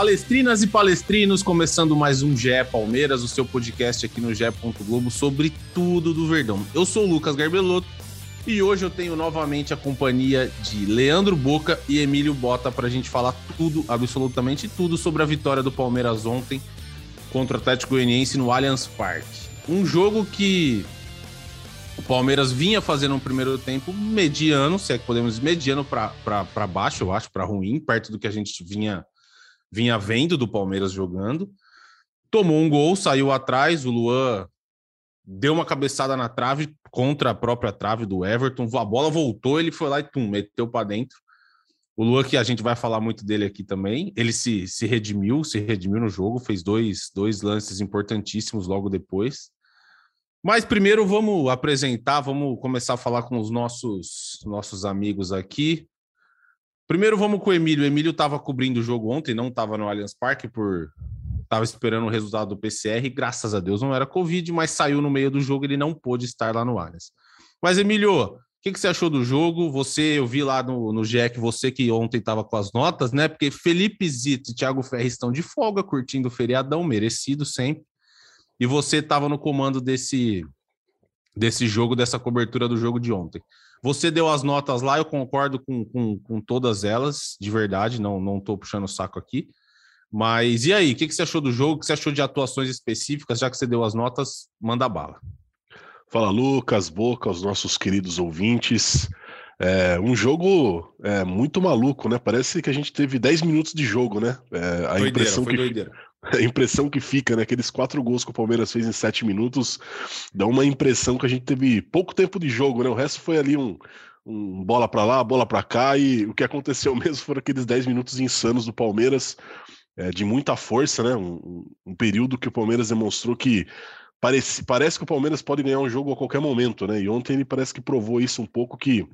Palestrinas e palestrinos, começando mais um GE Palmeiras, o seu podcast aqui no GE. Globo sobre tudo do Verdão. Eu sou o Lucas Garbelotto e hoje eu tenho novamente a companhia de Leandro Boca e Emílio Bota para a gente falar tudo, absolutamente tudo, sobre a vitória do Palmeiras ontem contra o Atlético Goianiense no Allianz Parque. Um jogo que o Palmeiras vinha fazendo um primeiro tempo mediano, se é que podemos dizer, mediano para baixo, eu acho, para ruim, perto do que a gente vinha vinha vendo do Palmeiras jogando. Tomou um gol, saiu atrás, o Luan deu uma cabeçada na trave contra a própria trave do Everton. A bola voltou, ele foi lá e tum, meteu para dentro. O Luan, que a gente vai falar muito dele aqui também, ele se, se redimiu, se redimiu no jogo, fez dois, dois lances importantíssimos logo depois. Mas primeiro vamos apresentar, vamos começar a falar com os nossos, nossos amigos aqui. Primeiro vamos com o Emílio. O Emílio estava cobrindo o jogo ontem, não estava no Allianz Parque por estava esperando o resultado do PCR. Graças a Deus não era Covid, mas saiu no meio do jogo, ele não pôde estar lá no Allianz. Mas Emílio, o que, que, você achou do jogo? Você, eu vi lá no, no GEC, você que ontem estava com as notas, né? Porque Felipe Zito e Thiago Ferri estão de folga, curtindo o feriadão, merecido sempre. E você estava no comando desse, desse jogo, dessa cobertura do jogo de ontem. Você deu as notas lá, eu concordo com, com, com todas elas, de verdade, não não estou puxando o saco aqui. Mas e aí, o que, que você achou do jogo? O que você achou de atuações específicas? Já que você deu as notas, manda bala. Fala, Lucas, Boca, os nossos queridos ouvintes. É um jogo é, muito maluco, né? Parece que a gente teve 10 minutos de jogo, né? É, a doideira, impressão foi que doideira. a impressão que fica, né? Aqueles quatro gols que o Palmeiras fez em sete minutos, dá uma impressão que a gente teve pouco tempo de jogo, né? O resto foi ali um, um bola para lá, bola para cá, e o que aconteceu mesmo foram aqueles dez minutos insanos do Palmeiras, é, de muita força, né? Um, um, período que o Palmeiras demonstrou que parece, parece que o Palmeiras pode ganhar um jogo a qualquer momento, né? E ontem ele parece que provou isso um pouco que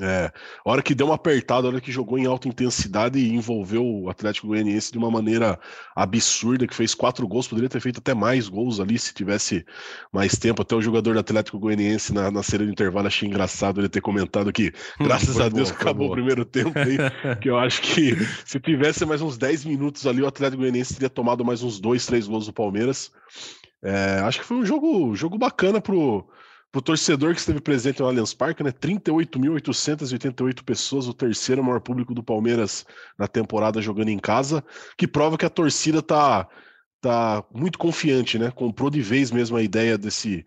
é, a hora que deu uma apertada, a hora que jogou em alta intensidade e envolveu o Atlético Goianiense de uma maneira absurda, que fez quatro gols, poderia ter feito até mais gols ali se tivesse mais tempo. Até o jogador do Atlético Goianiense na, na série de intervalo achei engraçado ele ter comentado que, graças a Deus, acabou o primeiro tempo aí, que eu acho que se tivesse mais uns 10 minutos ali, o Atlético Goianiense teria tomado mais uns dois, três gols do Palmeiras. É, acho que foi um jogo, jogo bacana pro para o torcedor que esteve presente no Allianz Parque, né? 38.888 pessoas, o terceiro maior público do Palmeiras na temporada jogando em casa, que prova que a torcida tá, tá muito confiante, né? Comprou de vez mesmo a ideia desse,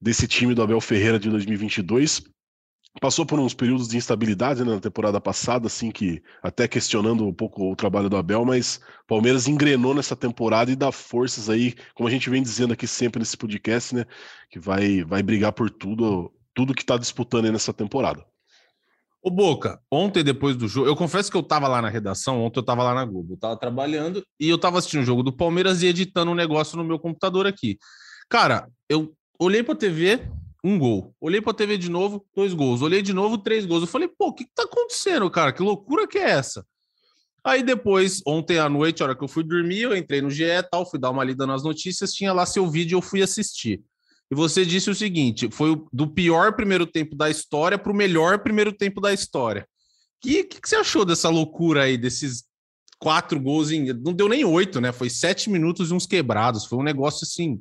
desse time do Abel Ferreira de 2022 passou por uns períodos de instabilidade né, na temporada passada, assim, que até questionando um pouco o trabalho do Abel, mas Palmeiras engrenou nessa temporada e dá forças aí, como a gente vem dizendo aqui sempre nesse podcast, né, que vai, vai brigar por tudo, tudo que está disputando aí nessa temporada. Ô Boca, ontem depois do jogo, eu confesso que eu tava lá na redação, ontem eu tava lá na Globo, eu tava trabalhando e eu tava assistindo o jogo do Palmeiras e editando um negócio no meu computador aqui. Cara, eu olhei pra TV, um gol. Olhei pra TV de novo, dois gols. Olhei de novo, três gols. Eu falei, pô, o que, que tá acontecendo, cara? Que loucura que é essa? Aí depois, ontem à noite, a hora que eu fui dormir, eu entrei no GE tal, fui dar uma lida nas notícias, tinha lá seu vídeo, eu fui assistir. E você disse o seguinte: foi do pior primeiro tempo da história para o melhor primeiro tempo da história. O que, que, que, você achou dessa loucura aí, desses quatro gols em. Não deu nem oito, né? Foi sete minutos e uns quebrados. Foi um negócio assim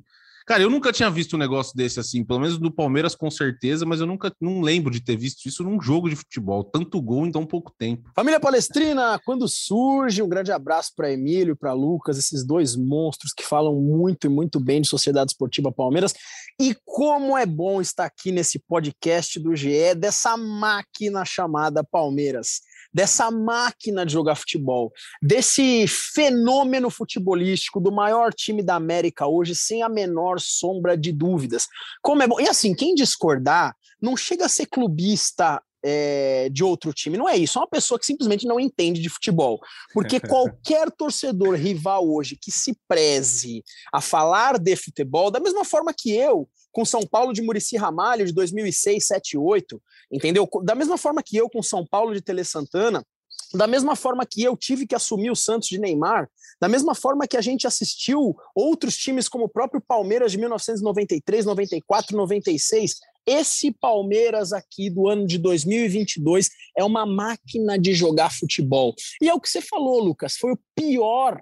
Cara, eu nunca tinha visto um negócio desse assim, pelo menos do Palmeiras com certeza, mas eu nunca não lembro de ter visto isso num jogo de futebol, tanto gol em tão pouco tempo. Família Palestrina, quando surge, um grande abraço para Emílio, para Lucas, esses dois monstros que falam muito e muito bem de Sociedade Esportiva Palmeiras. E como é bom estar aqui nesse podcast do GE, dessa máquina chamada Palmeiras dessa máquina de jogar futebol, desse fenômeno futebolístico do maior time da América hoje, sem a menor sombra de dúvidas. Como é bom. E assim, quem discordar não chega a ser clubista é, de outro time. Não é isso, é uma pessoa que simplesmente não entende de futebol. Porque qualquer torcedor rival hoje que se preze a falar de futebol, da mesma forma que eu, com São Paulo de Murici Ramalho de 2006, 7, 8, entendeu? Da mesma forma que eu com São Paulo de Tele Santana, da mesma forma que eu tive que assumir o Santos de Neymar, da mesma forma que a gente assistiu outros times como o próprio Palmeiras de 1993, 94, 96, esse Palmeiras aqui do ano de 2022 é uma máquina de jogar futebol. E é o que você falou, Lucas, foi o pior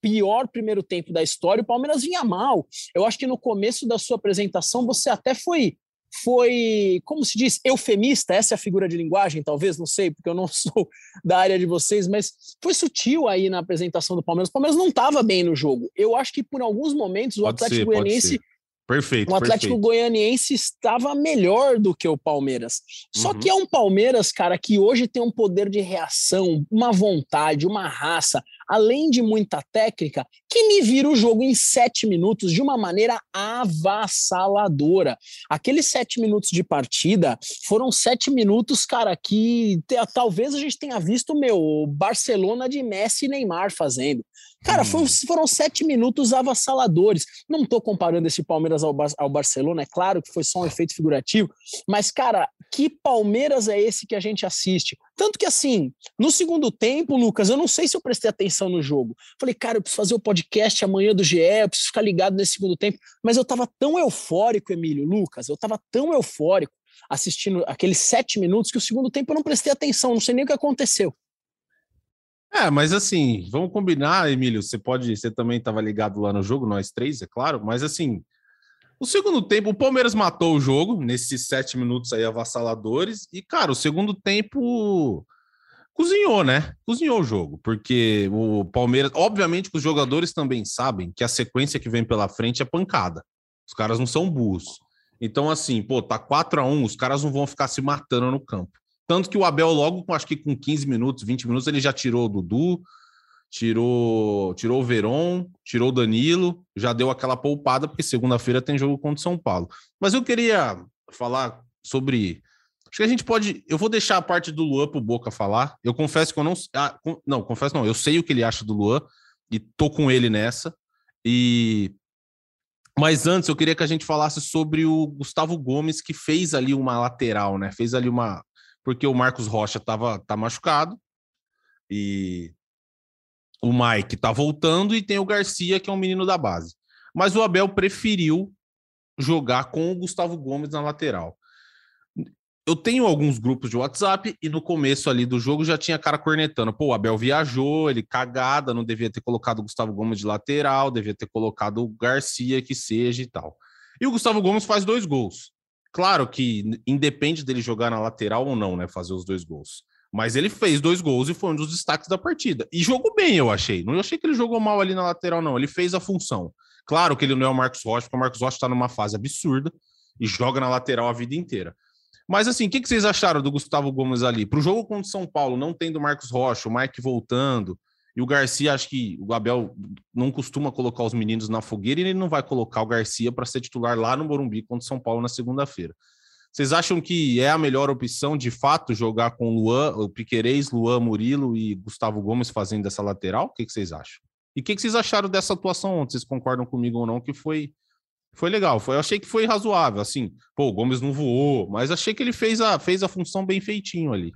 pior primeiro tempo da história, o Palmeiras vinha mal. Eu acho que no começo da sua apresentação você até foi foi, como se diz, eufemista, essa é a figura de linguagem, talvez, não sei, porque eu não sou da área de vocês, mas foi sutil aí na apresentação do Palmeiras. O Palmeiras não estava bem no jogo. Eu acho que por alguns momentos o pode Atlético ser, Goianiense Perfeito. O Atlético perfeito. Goianiense estava melhor do que o Palmeiras. Só uhum. que é um Palmeiras, cara, que hoje tem um poder de reação, uma vontade, uma raça, além de muita técnica, que me vira o jogo em sete minutos de uma maneira avassaladora. Aqueles sete minutos de partida foram sete minutos, cara, que talvez a gente tenha visto, meu, Barcelona de Messi e Neymar fazendo. Cara, hum. foram sete minutos avassaladores. Não estou comparando esse Palmeiras ao, ao, Barcelona, é claro que foi só um efeito figurativo, mas, cara, que Palmeiras é esse que a gente assiste? Tanto que, assim, no segundo tempo, Lucas, eu não sei se eu prestei atenção no jogo. Falei, cara, eu preciso fazer o podcast amanhã do GE, eu preciso ficar ligado nesse segundo tempo, mas eu estava tão eufórico, Emílio, Lucas, eu estava tão eufórico assistindo aqueles sete minutos que o segundo tempo eu não prestei atenção, não sei nem o que aconteceu. É, mas assim, vamos combinar, Emílio. Você pode, você também estava ligado lá no jogo, nós três, é claro, mas assim, o segundo tempo, o Palmeiras matou o jogo nesses sete minutos aí avassaladores, e, cara, o segundo tempo cozinhou, né? Cozinhou o jogo, porque o Palmeiras, obviamente que os jogadores também sabem que a sequência que vem pela frente é pancada. Os caras não são burros. Então, assim, pô, tá 4 a 1 os caras não vão ficar se matando no campo. Tanto que o Abel, logo, acho que com 15 minutos, 20 minutos, ele já tirou o Dudu, tirou, tirou o Veron, tirou o Danilo, já deu aquela poupada, porque segunda-feira tem jogo contra o São Paulo. Mas eu queria falar sobre. Acho que a gente pode. Eu vou deixar a parte do Luan pro Boca falar. Eu confesso que eu não. Ah, não, confesso não. Eu sei o que ele acha do Luan e tô com ele nessa. E. Mas antes eu queria que a gente falasse sobre o Gustavo Gomes, que fez ali uma lateral, né? Fez ali uma porque o Marcos Rocha tava, tá machucado e o Mike tá voltando e tem o Garcia, que é um menino da base. Mas o Abel preferiu jogar com o Gustavo Gomes na lateral. Eu tenho alguns grupos de WhatsApp e no começo ali do jogo já tinha cara cornetando. Pô, o Abel viajou, ele cagada, não devia ter colocado o Gustavo Gomes de lateral, devia ter colocado o Garcia que seja e tal. E o Gustavo Gomes faz dois gols. Claro que independe dele jogar na lateral ou não, né? Fazer os dois gols. Mas ele fez dois gols e foi um dos destaques da partida. E jogou bem, eu achei. Não achei que ele jogou mal ali na lateral, não. Ele fez a função. Claro que ele não é o Marcos Rocha, porque o Marcos Rocha está numa fase absurda e joga na lateral a vida inteira. Mas assim, o que, que vocês acharam do Gustavo Gomes ali? Para o jogo contra o São Paulo, não tendo o Marcos Rocha, o Mike voltando, e o Garcia, acho que o Abel não costuma colocar os meninos na fogueira e ele não vai colocar o Garcia para ser titular lá no Morumbi contra o São Paulo na segunda-feira. Vocês acham que é a melhor opção, de fato, jogar com Luan, o Piquerez, Luan, Murilo e Gustavo Gomes fazendo essa lateral? O que, que vocês acham? E o que, que vocês acharam dessa atuação ontem? Vocês concordam comigo ou não? Que foi foi legal. Foi, eu achei que foi razoável. Assim, pô, o Gomes não voou, mas achei que ele fez a, fez a função bem feitinho ali.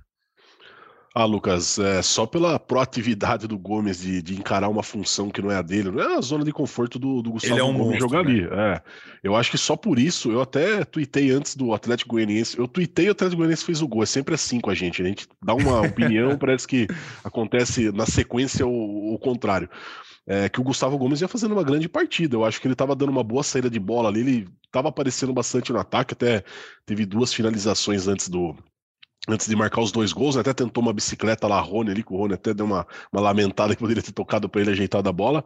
Ah, Lucas, é, só pela proatividade do Gomes de, de, encarar uma função que não é a dele, não é a zona de conforto do, do Gustavo Ele é um Gomes monstro, jogar né? ali. É, eu acho que só por isso, eu até tuitei antes do Atlético Goianiense, eu tuitei e o Atlético Goianiense fez o gol, é sempre assim com a gente, a gente dá uma opinião, parece que acontece na sequência o, o contrário. É, que o Gustavo Gomes ia fazendo uma grande partida. Eu acho que ele estava dando uma boa saída de bola ali, ele estava aparecendo bastante no ataque, até teve duas finalizações antes do, antes de marcar os dois gols, né? até tentou uma bicicleta lá, Rony ali, que o Rony até deu uma, uma lamentada que poderia ter tocado para ele ajeitar da bola.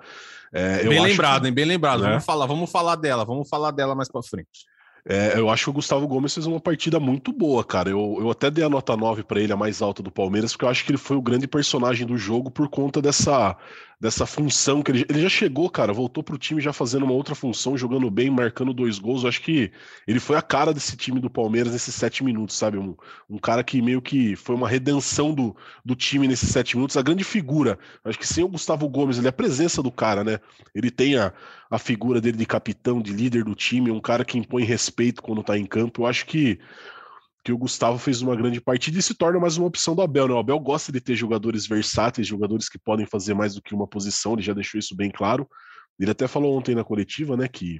É, bem lembrado, que, hein? Bem lembrado. Né? Vamos falar, vamos falar dela, vamos falar dela mais para frente. É, eu acho que o Gustavo Gomes fez uma partida muito boa, cara. Eu, eu até dei a nota 9 para ele, a mais alta do Palmeiras, porque eu acho que ele foi o grande personagem do jogo por conta dessa, dessa função que ele, ele já chegou, cara, voltou pro time já fazendo uma outra função, jogando bem, marcando dois gols. Eu acho que ele foi a cara desse time do Palmeiras nesses sete minutos, sabe? Um, um cara que meio que foi uma redenção do, do time nesses sete minutos, a grande figura. Eu acho que sem o Gustavo Gomes, ele é a presença do cara, né? Ele tem a, a figura dele de capitão, de líder do time, um cara que impõe respeito quando tá em campo. Eu acho que, que o Gustavo fez uma grande partida e se torna mais uma opção do Abel, né? O Abel gosta de ter jogadores versáteis, jogadores que podem fazer mais do que uma posição, ele já deixou isso bem claro. Ele até falou ontem na coletiva, né, que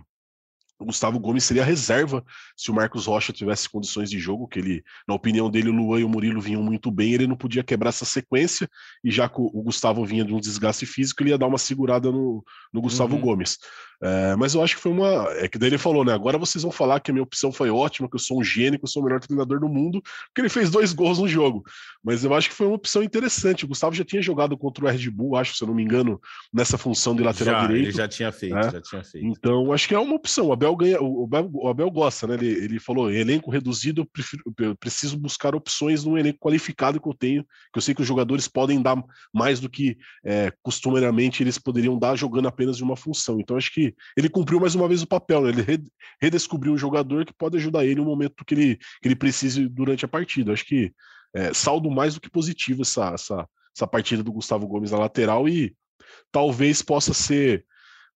o Gustavo Gomes seria reserva se o Marcos Rocha tivesse condições de jogo, que ele, na opinião dele, o Luan e o Murilo vinham muito bem, ele não podia quebrar essa sequência, e já que o Gustavo vinha de um desgaste físico, ele ia dar uma segurada no, no Gustavo uhum. Gomes. É, mas eu acho que foi uma. É que daí ele falou, né? Agora vocês vão falar que a minha opção foi ótima, que eu sou um gênio, que eu sou o melhor treinador do mundo, porque ele fez dois gols no jogo. Mas eu acho que foi uma opção interessante. O Gustavo já tinha jogado contra o Red Bull, acho, se eu não me engano, nessa função de lateral já, direito. Ele já tinha feito, né? já tinha feito. Então, acho que é uma opção. O Abel ganha, o Abel, o Abel gosta, né? Ele, ele falou: elenco reduzido, eu, prefiro, eu preciso buscar opções no elenco qualificado que eu tenho, que eu sei que os jogadores podem dar mais do que é, costumeiramente eles poderiam dar jogando apenas de uma função. Então, acho que ele cumpriu mais uma vez o papel, né? Ele redescobriu um jogador que pode ajudar ele no momento que ele, que ele precise durante a partida. Acho que é, saldo mais do que positivo essa, essa, essa partida do Gustavo Gomes na lateral e talvez possa ser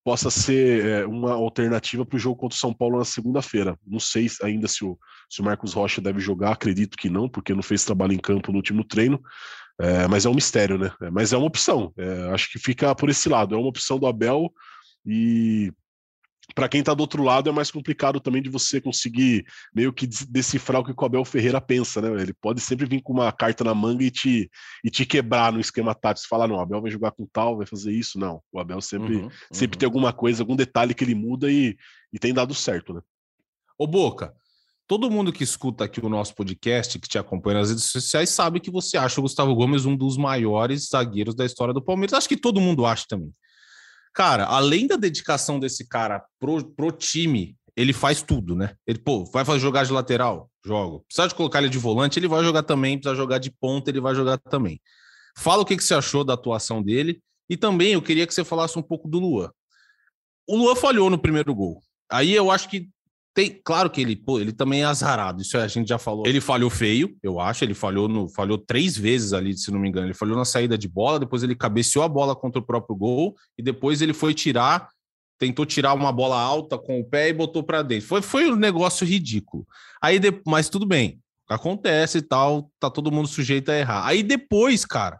possa ser é, uma alternativa para o jogo contra o São Paulo na segunda-feira. Não sei ainda se o, se o Marcos Rocha deve jogar, acredito que não, porque não fez trabalho em campo no último treino, é, mas é um mistério, né? É, mas é uma opção, é, acho que fica por esse lado, é uma opção do Abel e para quem está do outro lado é mais complicado também de você conseguir meio que decifrar o que o Abel Ferreira pensa, né? Ele pode sempre vir com uma carta na manga e te, e te quebrar no esquema tático. Você fala, não, o Abel vai jogar com tal, vai fazer isso. Não, o Abel sempre, uhum, sempre uhum. tem alguma coisa, algum detalhe que ele muda e, e tem dado certo, né? Ô Boca, todo mundo que escuta aqui o nosso podcast, que te acompanha nas redes sociais, sabe que você acha o Gustavo Gomes um dos maiores zagueiros da história do Palmeiras. Acho que todo mundo acha também. Cara, além da dedicação desse cara pro, pro time, ele faz tudo, né? Ele, pô, vai fazer jogar de lateral? Jogo. Precisa de colocar ele de volante, ele vai jogar também. Precisa jogar de ponta, ele vai jogar também. Fala o que, que você achou da atuação dele. E também eu queria que você falasse um pouco do Luan. O Luan falhou no primeiro gol. Aí eu acho que tem, claro que ele, pô, ele também é azarado, isso a gente já falou. Ele falhou feio, eu acho, ele falhou no, falhou três vezes ali, se não me engano. Ele falhou na saída de bola, depois ele cabeceou a bola contra o próprio gol e depois ele foi tirar, tentou tirar uma bola alta com o pé e botou para dentro. Foi, foi um negócio ridículo. Aí, de, mas tudo bem, acontece e tal, tá todo mundo sujeito a errar. Aí depois, cara,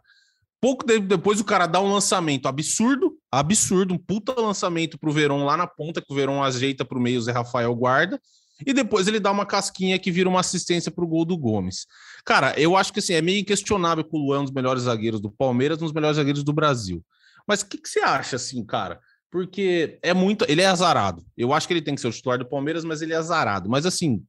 pouco depois o cara dá um lançamento absurdo, absurdo, um puta lançamento pro Verón lá na ponta, que o Verón ajeita pro meio, o Zé Rafael guarda, e depois ele dá uma casquinha que vira uma assistência pro gol do Gomes. Cara, eu acho que assim, é meio inquestionável que o Luan é um dos melhores zagueiros do Palmeiras, um dos melhores zagueiros do Brasil. Mas o que, que você acha, assim, cara? Porque é muito. Ele é azarado. Eu acho que ele tem que ser o titular do Palmeiras, mas ele é azarado. Mas assim,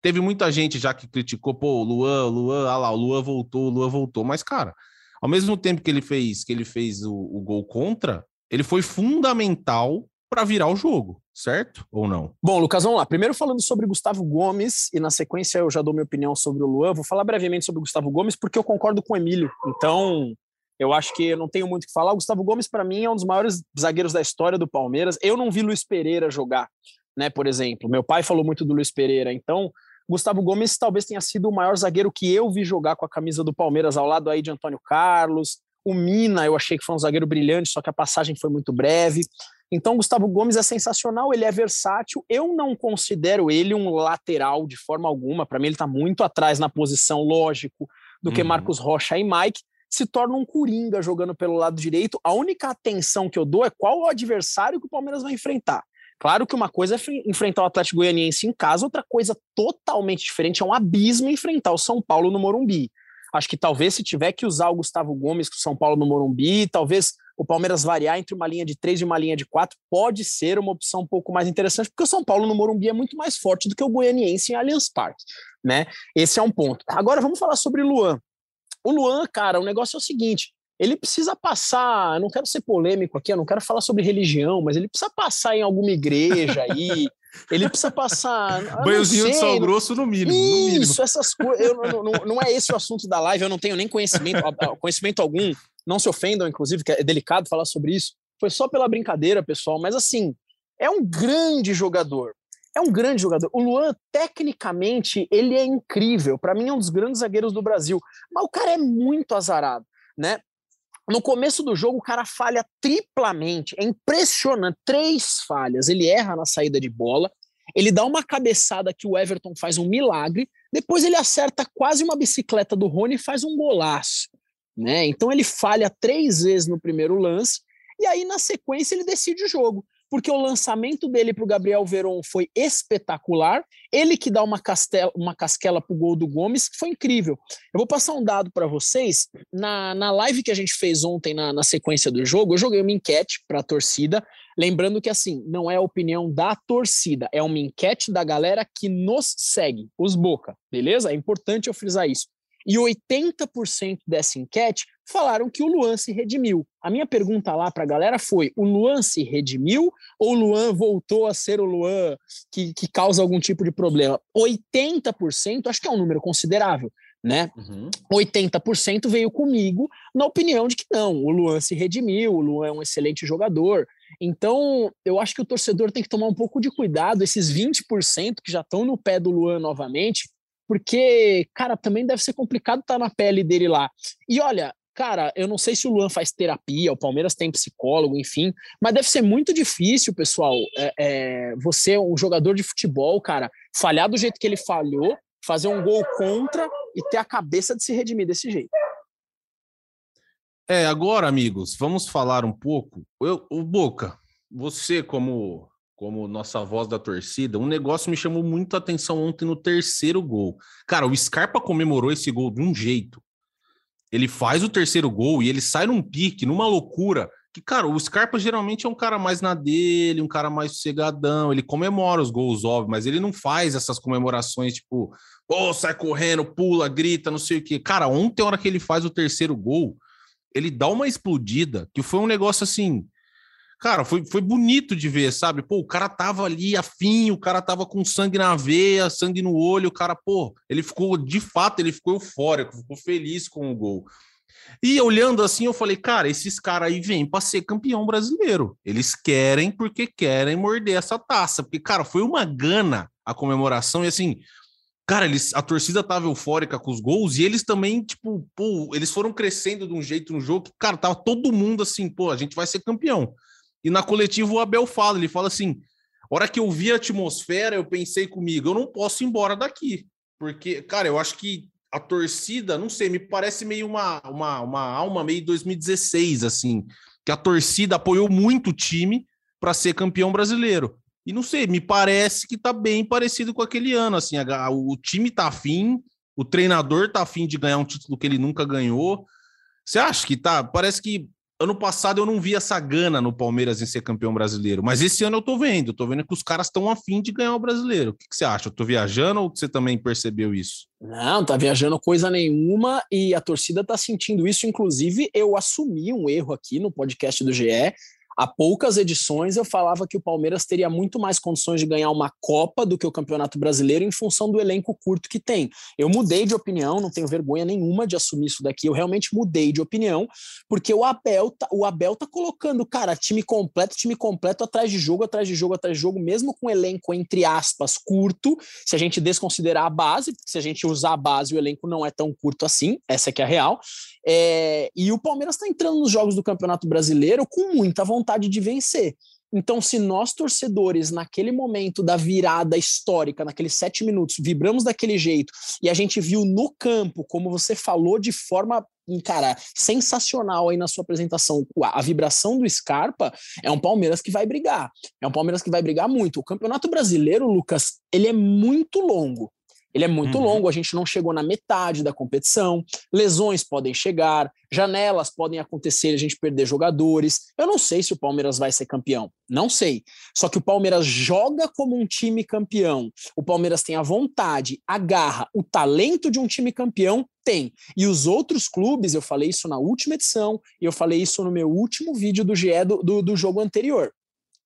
teve muita gente já que criticou, pô, Luan, Luan, ah lá, o Luan voltou, o Luan voltou. Mas, cara, ao mesmo tempo que ele fez que ele fez o, o gol contra, ele foi fundamental para virar o jogo, certo? Ou não? Bom, Lucas, vamos lá. Primeiro falando sobre Gustavo Gomes, e na sequência eu já dou minha opinião sobre o Luan. Vou falar brevemente sobre o Gustavo Gomes, porque eu concordo com o Emílio. Então, eu acho que eu não tenho muito o que falar. O Gustavo Gomes, para mim, é um dos maiores zagueiros da história do Palmeiras. Eu não vi Luiz Pereira jogar, né? Por exemplo. Meu pai falou muito do Luiz Pereira. Então, Gustavo Gomes talvez tenha sido o maior zagueiro que eu vi jogar com a camisa do Palmeiras ao lado aí de Antônio Carlos. O Mina, eu achei que foi um zagueiro brilhante, só que a passagem foi muito breve. Então, Gustavo Gomes é sensacional, ele é versátil. Eu não considero ele um lateral de forma alguma. Para mim, ele está muito atrás na posição, lógico, do que uhum. Marcos Rocha e Mike. Se torna um coringa jogando pelo lado direito. A única atenção que eu dou é qual o adversário que o Palmeiras vai enfrentar. Claro que uma coisa é enfrentar o Atlético Goianiense em casa, outra coisa totalmente diferente é um abismo enfrentar o São Paulo no Morumbi. Acho que talvez se tiver que usar o Gustavo Gomes com o São Paulo no Morumbi, talvez o Palmeiras variar entre uma linha de três e uma linha de quatro, pode ser uma opção um pouco mais interessante, porque o São Paulo no Morumbi é muito mais forte do que o Goianiense em Allianz Parque, né? Esse é um ponto. Agora vamos falar sobre Luan. O Luan, cara, o negócio é o seguinte, ele precisa passar, não quero ser polêmico aqui, eu não quero falar sobre religião, mas ele precisa passar em alguma igreja aí, ele precisa passar. Banhozinho sei, de sal grosso no mínimo. Isso, no mínimo. essas coisas. Não, não, não, é esse o assunto da live, eu não tenho nem conhecimento, conhecimento algum. Não se ofendam, inclusive, que é delicado falar sobre isso. Foi só pela brincadeira, pessoal, mas assim, é um grande jogador. É um grande jogador. O Luan, tecnicamente, ele é incrível. Para mim, é um dos grandes zagueiros do Brasil. Mas o cara é muito azarado, né? No começo do jogo, o cara falha triplamente. É impressionante. Três falhas. Ele erra na saída de bola. Ele dá uma cabeçada que o Everton faz um milagre. Depois ele acerta quase uma bicicleta do Rony e faz um golaço. Né? Então ele falha três vezes no primeiro lance. E aí, na sequência, ele decide o jogo porque o lançamento dele para o Gabriel Veron foi espetacular. Ele que dá uma, castela, uma casquela para o gol do Gomes, foi incrível. Eu vou passar um dado para vocês. Na, na live que a gente fez ontem, na, na sequência do jogo, eu joguei uma enquete para a torcida. Lembrando que, assim, não é a opinião da torcida, é uma enquete da galera que nos segue, os Boca, beleza? É importante eu frisar isso. E 80% dessa enquete falaram que o Luan se redimiu. A minha pergunta lá para a galera foi: o Luan se redimiu ou o Luan voltou a ser o Luan que, que causa algum tipo de problema? 80%, acho que é um número considerável, né? Uhum. 80% veio comigo na opinião de que não, o Luan se redimiu, o Luan é um excelente jogador. Então, eu acho que o torcedor tem que tomar um pouco de cuidado, esses 20% que já estão no pé do Luan novamente, porque, cara, também deve ser complicado estar tá na pele dele lá. E olha, cara, eu não sei se o Luan faz terapia, o Palmeiras tem psicólogo, enfim, mas deve ser muito difícil, pessoal, é, é, você, um jogador de futebol, cara, falhar do jeito que ele falhou, fazer um gol contra e ter a cabeça de se redimir desse jeito. É, agora, amigos, vamos falar um pouco. Eu, o Boca, você como como nossa voz da torcida, um negócio me chamou muito atenção ontem no terceiro gol. Cara, o Scarpa comemorou esse gol de um jeito. Ele faz o terceiro gol e ele sai num pique, numa loucura. Que, cara, o Scarpa geralmente é um cara mais na dele, um cara mais sossegadão. Ele comemora os gols, óbvio, mas ele não faz essas comemorações tipo, oh, sai correndo, pula, grita, não sei o quê. Cara, ontem, a hora que ele faz o terceiro gol, ele dá uma explodida, que foi um negócio assim cara, foi, foi bonito de ver, sabe? Pô, o cara tava ali afim, o cara tava com sangue na veia, sangue no olho, o cara, pô, ele ficou, de fato, ele ficou eufórico, ficou feliz com o gol. E olhando assim, eu falei, cara, esses caras aí vêm para ser campeão brasileiro. Eles querem porque querem morder essa taça. Porque, cara, foi uma gana a comemoração. E assim, cara, eles, a torcida tava eufórica com os gols e eles também, tipo, pô, eles foram crescendo de um jeito no jogo que, cara, tava todo mundo assim, pô, a gente vai ser campeão. E na coletiva o Abel fala, ele fala assim: hora que eu vi a atmosfera, eu pensei comigo, eu não posso ir embora daqui. Porque, cara, eu acho que a torcida, não sei, me parece meio uma, uma, uma alma meio 2016, assim, que a torcida apoiou muito o time para ser campeão brasileiro. E não sei, me parece que tá bem parecido com aquele ano, assim, a, o time tá afim, o treinador tá afim de ganhar um título que ele nunca ganhou. Você acha que tá? Parece que ano passado eu não vi essa gana no Palmeiras em ser campeão brasileiro, mas esse ano eu tô vendo, tô vendo que os caras estão afim de ganhar o brasileiro. O que, que, você acha? Eu tô viajando ou você também percebeu isso? Não, tá viajando coisa nenhuma e a torcida tá sentindo isso. Inclusive, eu assumi um erro aqui no podcast do GE. Há poucas edições eu falava que o Palmeiras teria muito mais condições de ganhar uma Copa do que o Campeonato Brasileiro em função do elenco curto que tem. Eu mudei de opinião, não tenho vergonha nenhuma de assumir isso daqui. Eu realmente mudei de opinião, porque o Abel tá, o Abel tá colocando, cara, time completo, time completo atrás de jogo, atrás de jogo, atrás de jogo, mesmo com elenco entre aspas curto, se a gente desconsiderar a base, se a gente usar a base, o elenco não é tão curto assim, essa é que é a real. É, e o Palmeiras está entrando nos jogos do Campeonato Brasileiro com muita vontade de vencer. Então, se nós, torcedores, naquele momento da virada histórica, naqueles sete minutos, vibramos daquele jeito e a gente viu no campo, como você falou de forma, cara, sensacional aí na sua apresentação, a vibração do Scarpa, é um Palmeiras que vai brigar. É um Palmeiras que vai brigar muito. O Campeonato Brasileiro, Lucas, ele é muito longo. Ele é muito Uhum. longo, a gente não chegou na metade da competição, lesões podem chegar, janelas podem acontecer, a gente perder jogadores. Eu não sei se o Palmeiras vai ser campeão, não sei. Só que o Palmeiras joga como um time campeão. O Palmeiras tem a vontade, a garra, o talento de um time campeão, tem. E os outros clubes, eu falei isso na última edição, e eu falei isso no meu último vídeo do GE do, do, do jogo anterior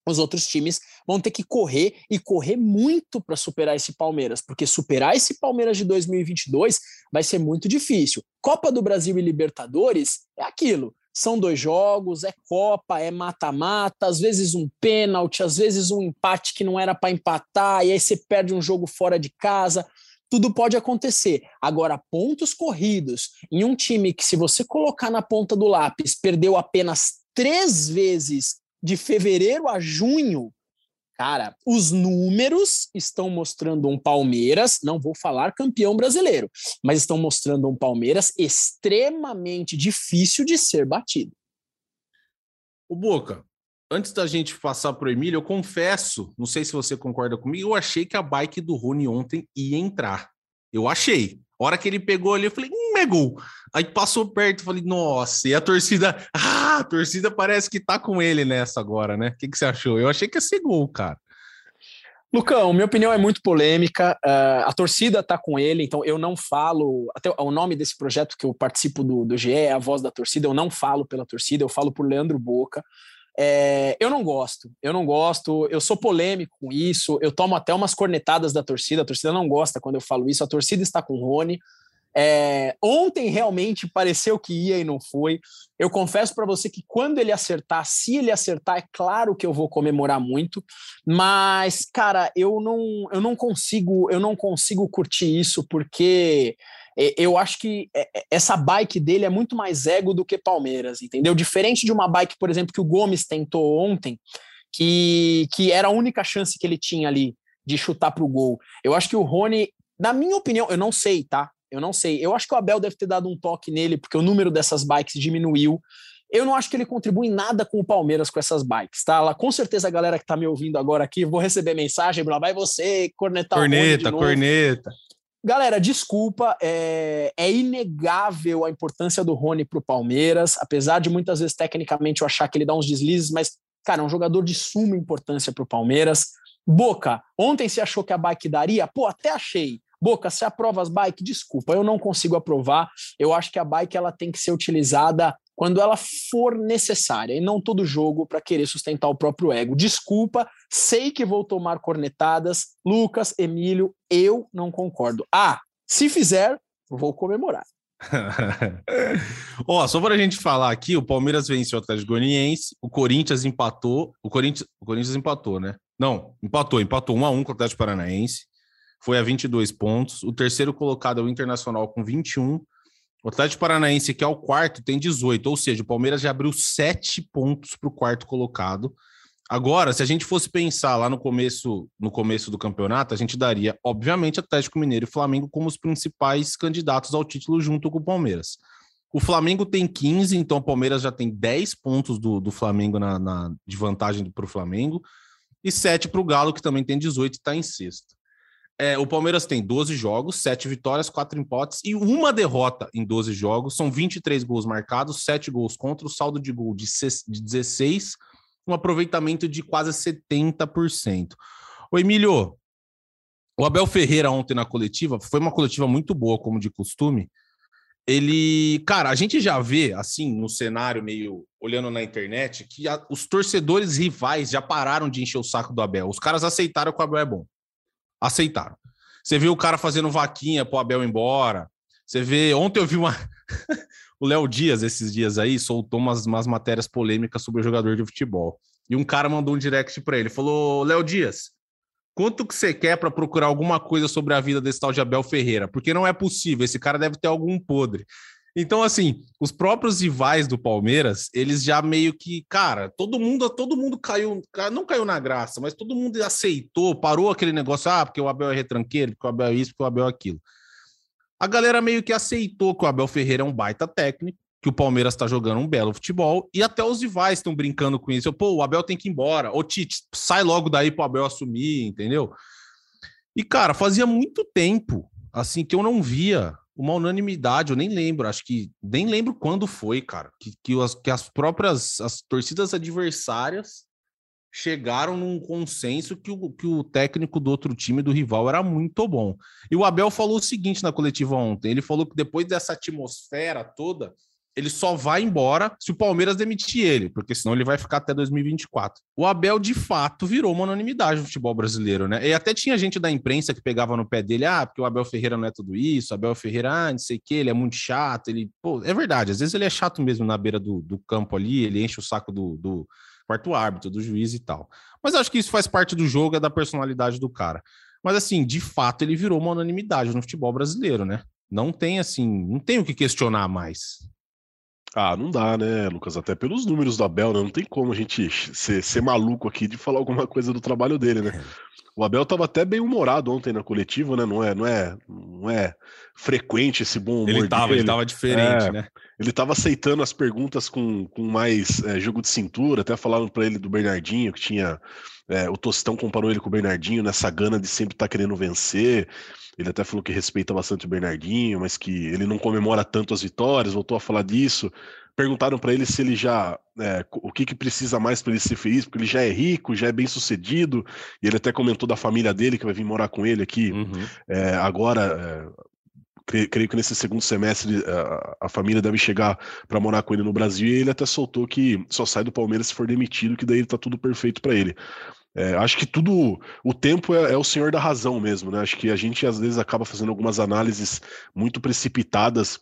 os outros times vão ter que correr e correr muito para superar esse Palmeiras, porque superar esse Palmeiras de 2022 vai ser muito difícil. Copa do Brasil e Libertadores é aquilo. São dois jogos, é Copa, é mata-mata, às vezes um pênalti, às vezes um empate que não era para empatar, e aí você perde um jogo fora de casa. Tudo pode acontecer. Agora, pontos corridos em um time que, se você colocar na ponta do lápis, perdeu apenas três vezes de fevereiro a junho, cara, os números estão mostrando um Palmeiras, não vou falar campeão brasileiro, mas estão mostrando um Palmeiras extremamente difícil de ser batido. O Boca, antes da gente passar pro Emílio, eu confesso, não sei se você concorda comigo, eu achei que a bike do Rony ontem ia entrar. Eu achei. A hora que ele pegou ali, eu falei, hum, é gol. Aí passou perto, eu falei, nossa, e a torcida, ah, a torcida parece que tá com ele nessa agora, né? O que, que você achou? Eu achei que ia ser gol, cara. Lucão, minha opinião é muito polêmica. Uh, a torcida está com ele, então eu não falo. Até o nome desse projeto que eu participo do, do GE é a voz da torcida. Eu não falo pela torcida, eu falo por Leandro Boca. É, eu não gosto, eu não gosto, eu sou polêmico com isso, eu tomo até umas cornetadas da torcida, a torcida não gosta quando eu falo isso, a torcida está com o Rony. É, ontem realmente pareceu que ia e não foi. Eu confesso para você que quando ele acertar, se ele acertar, é claro que eu vou comemorar muito, mas cara, eu não, eu não consigo, eu não consigo curtir isso porque eu acho que essa bike dele é muito mais ego do que Palmeiras, entendeu? Diferente de uma bike, por exemplo, que o Gomes tentou ontem, que, que era a única chance que ele tinha ali de chutar para o gol. Eu acho que o Rony, na minha opinião, eu não sei, tá? Eu não sei. Eu acho que o Abel deve ter dado um toque nele, porque o número dessas bikes diminuiu. Eu não acho que ele contribui em nada com o Palmeiras com essas bikes, tá? Lá, com certeza a galera que tá me ouvindo agora aqui, vou receber mensagem, lá vai você cornetar corneta, o Rony corneta. Galera, desculpa, é, é, inegável a importância do Rony para o Palmeiras, apesar de muitas vezes tecnicamente eu achar que ele dá uns deslizes, mas, cara, é um jogador de suma importância para o Palmeiras. Boca, ontem você achou que a bike daria? Pô, até achei. Boca, você aprova as bikes? Desculpa, eu não consigo aprovar. Eu acho que a bike ela tem que ser utilizada quando ela for necessária e não todo jogo para querer sustentar o próprio ego. Desculpa, sei que vou tomar cornetadas. Lucas, Emílio, eu não concordo. Ah, se fizer, vou comemorar. Ó, só para a gente falar aqui, o Palmeiras venceu o Atlético Goianiense, o Corinthians empatou, o Corinthians, o Corinthians empatou, né? Não, empatou, empatou 1 a 1 com o Atlético Paranaense, foi a 22 pontos. O terceiro colocado é o Internacional com 21. O Atlético Paranaense, que é o quarto, tem 18, ou seja, o Palmeiras já abriu 7 pontos para o quarto colocado. Agora, se a gente fosse pensar lá no começo, no começo do campeonato, a gente daria, obviamente, Atlético Mineiro e Flamengo como os principais candidatos ao título junto com o Palmeiras. O Flamengo tem 15, então o Palmeiras já tem 10 pontos do, do Flamengo na, na, de vantagem para o Flamengo, e 7 para o Galo, que também tem 18 e está em sexto. É, o Palmeiras tem 12 jogos, 7 vitórias, 4 empates e uma derrota em 12 jogos. São 23 gols marcados, 7 gols contra, o saldo de gol de 16, um aproveitamento de quase 70%. O Emílio, o Abel Ferreira ontem na coletiva, foi uma coletiva muito boa, como de costume. Ele, cara, a gente já vê, assim, no cenário meio olhando na internet, que a, os torcedores rivais já pararam de encher o saco do Abel. Os caras aceitaram que o Abel é bom aceitaram. Você viu o cara fazendo vaquinha pro Abel embora. Você vê. Ontem eu vi uma. o Léo Dias, esses dias aí, soltou umas, umas matérias polêmicas sobre o jogador de futebol. E um cara mandou um direct para ele. Falou: Léo Dias, quanto que você quer para procurar alguma coisa sobre a vida desse tal de Abel Ferreira? Porque não é possível. Esse cara deve ter algum podre. Então, assim, os próprios rivais do Palmeiras, eles já meio que, cara, todo mundo, todo mundo caiu, não caiu na graça, mas todo mundo aceitou, parou aquele negócio, ah, porque o Abel é retranqueiro, porque o Abel é isso, porque o Abel é aquilo. A galera meio que aceitou que o Abel Ferreira é um baita técnico, que o Palmeiras tá jogando um belo futebol, e até os rivais estão brincando com isso. Pô, o Abel tem que ir embora. Ô, Tite, sai logo daí pro Abel assumir, entendeu? E, cara, fazia muito tempo assim, que eu não via uma unanimidade, eu nem lembro, acho que nem lembro quando foi, cara, que, que, as, que as próprias as torcidas adversárias chegaram num consenso que o, que o técnico do outro time, do rival, era muito bom. E o Abel falou o seguinte na coletiva ontem: ele falou que depois dessa atmosfera toda, ele só vai embora se o Palmeiras demitir ele, porque senão ele vai ficar até 2024. O Abel, de fato, virou uma unanimidade no futebol brasileiro, né? E até tinha gente da imprensa que pegava no pé dele, ah, porque o Abel Ferreira não é tudo isso, Abel Ferreira, ah, não sei o que, ele é muito chato, ele... Pô, é verdade, às vezes ele é chato mesmo na beira do, do campo ali, ele enche o saco do, do quarto árbitro, do juiz e tal. Mas acho que isso faz parte do jogo, é da personalidade do cara. Mas assim, de fato, ele virou uma unanimidade no futebol brasileiro, né? Não tem assim, não tem o que questionar mais. Ah, não dá, né, Lucas? Até pelos números do Abel, né? Não tem como a gente ser, ser maluco aqui de falar alguma coisa do trabalho dele, né? O Abel estava até bem humorado ontem na coletiva, né? Não é, não é, não é frequente esse bom humor. Ele estava, ele estava diferente, é, né? Ele estava aceitando as perguntas com, com mais é, jogo de cintura, até falaram para ele do Bernardinho, que tinha. É, o Tostão comparou ele com o Bernardinho nessa gana de sempre estar tá querendo vencer. Ele até falou que respeita bastante o Bernardinho, mas que ele não comemora tanto as vitórias, voltou a falar disso. Perguntaram para ele se ele já. É, o que, que precisa mais para ele ser feliz, porque ele já é rico, já é bem sucedido, e ele até comentou da família dele que vai vir morar com ele aqui uhum. é, agora. Creio que nesse segundo semestre a, a família deve chegar para morar com ele no Brasil e ele até soltou que só sai do Palmeiras se for demitido, que daí tá tudo perfeito para ele. É, acho que tudo, o tempo é, é, o senhor da razão mesmo, né? Acho que a gente às vezes acaba fazendo algumas análises muito precipitadas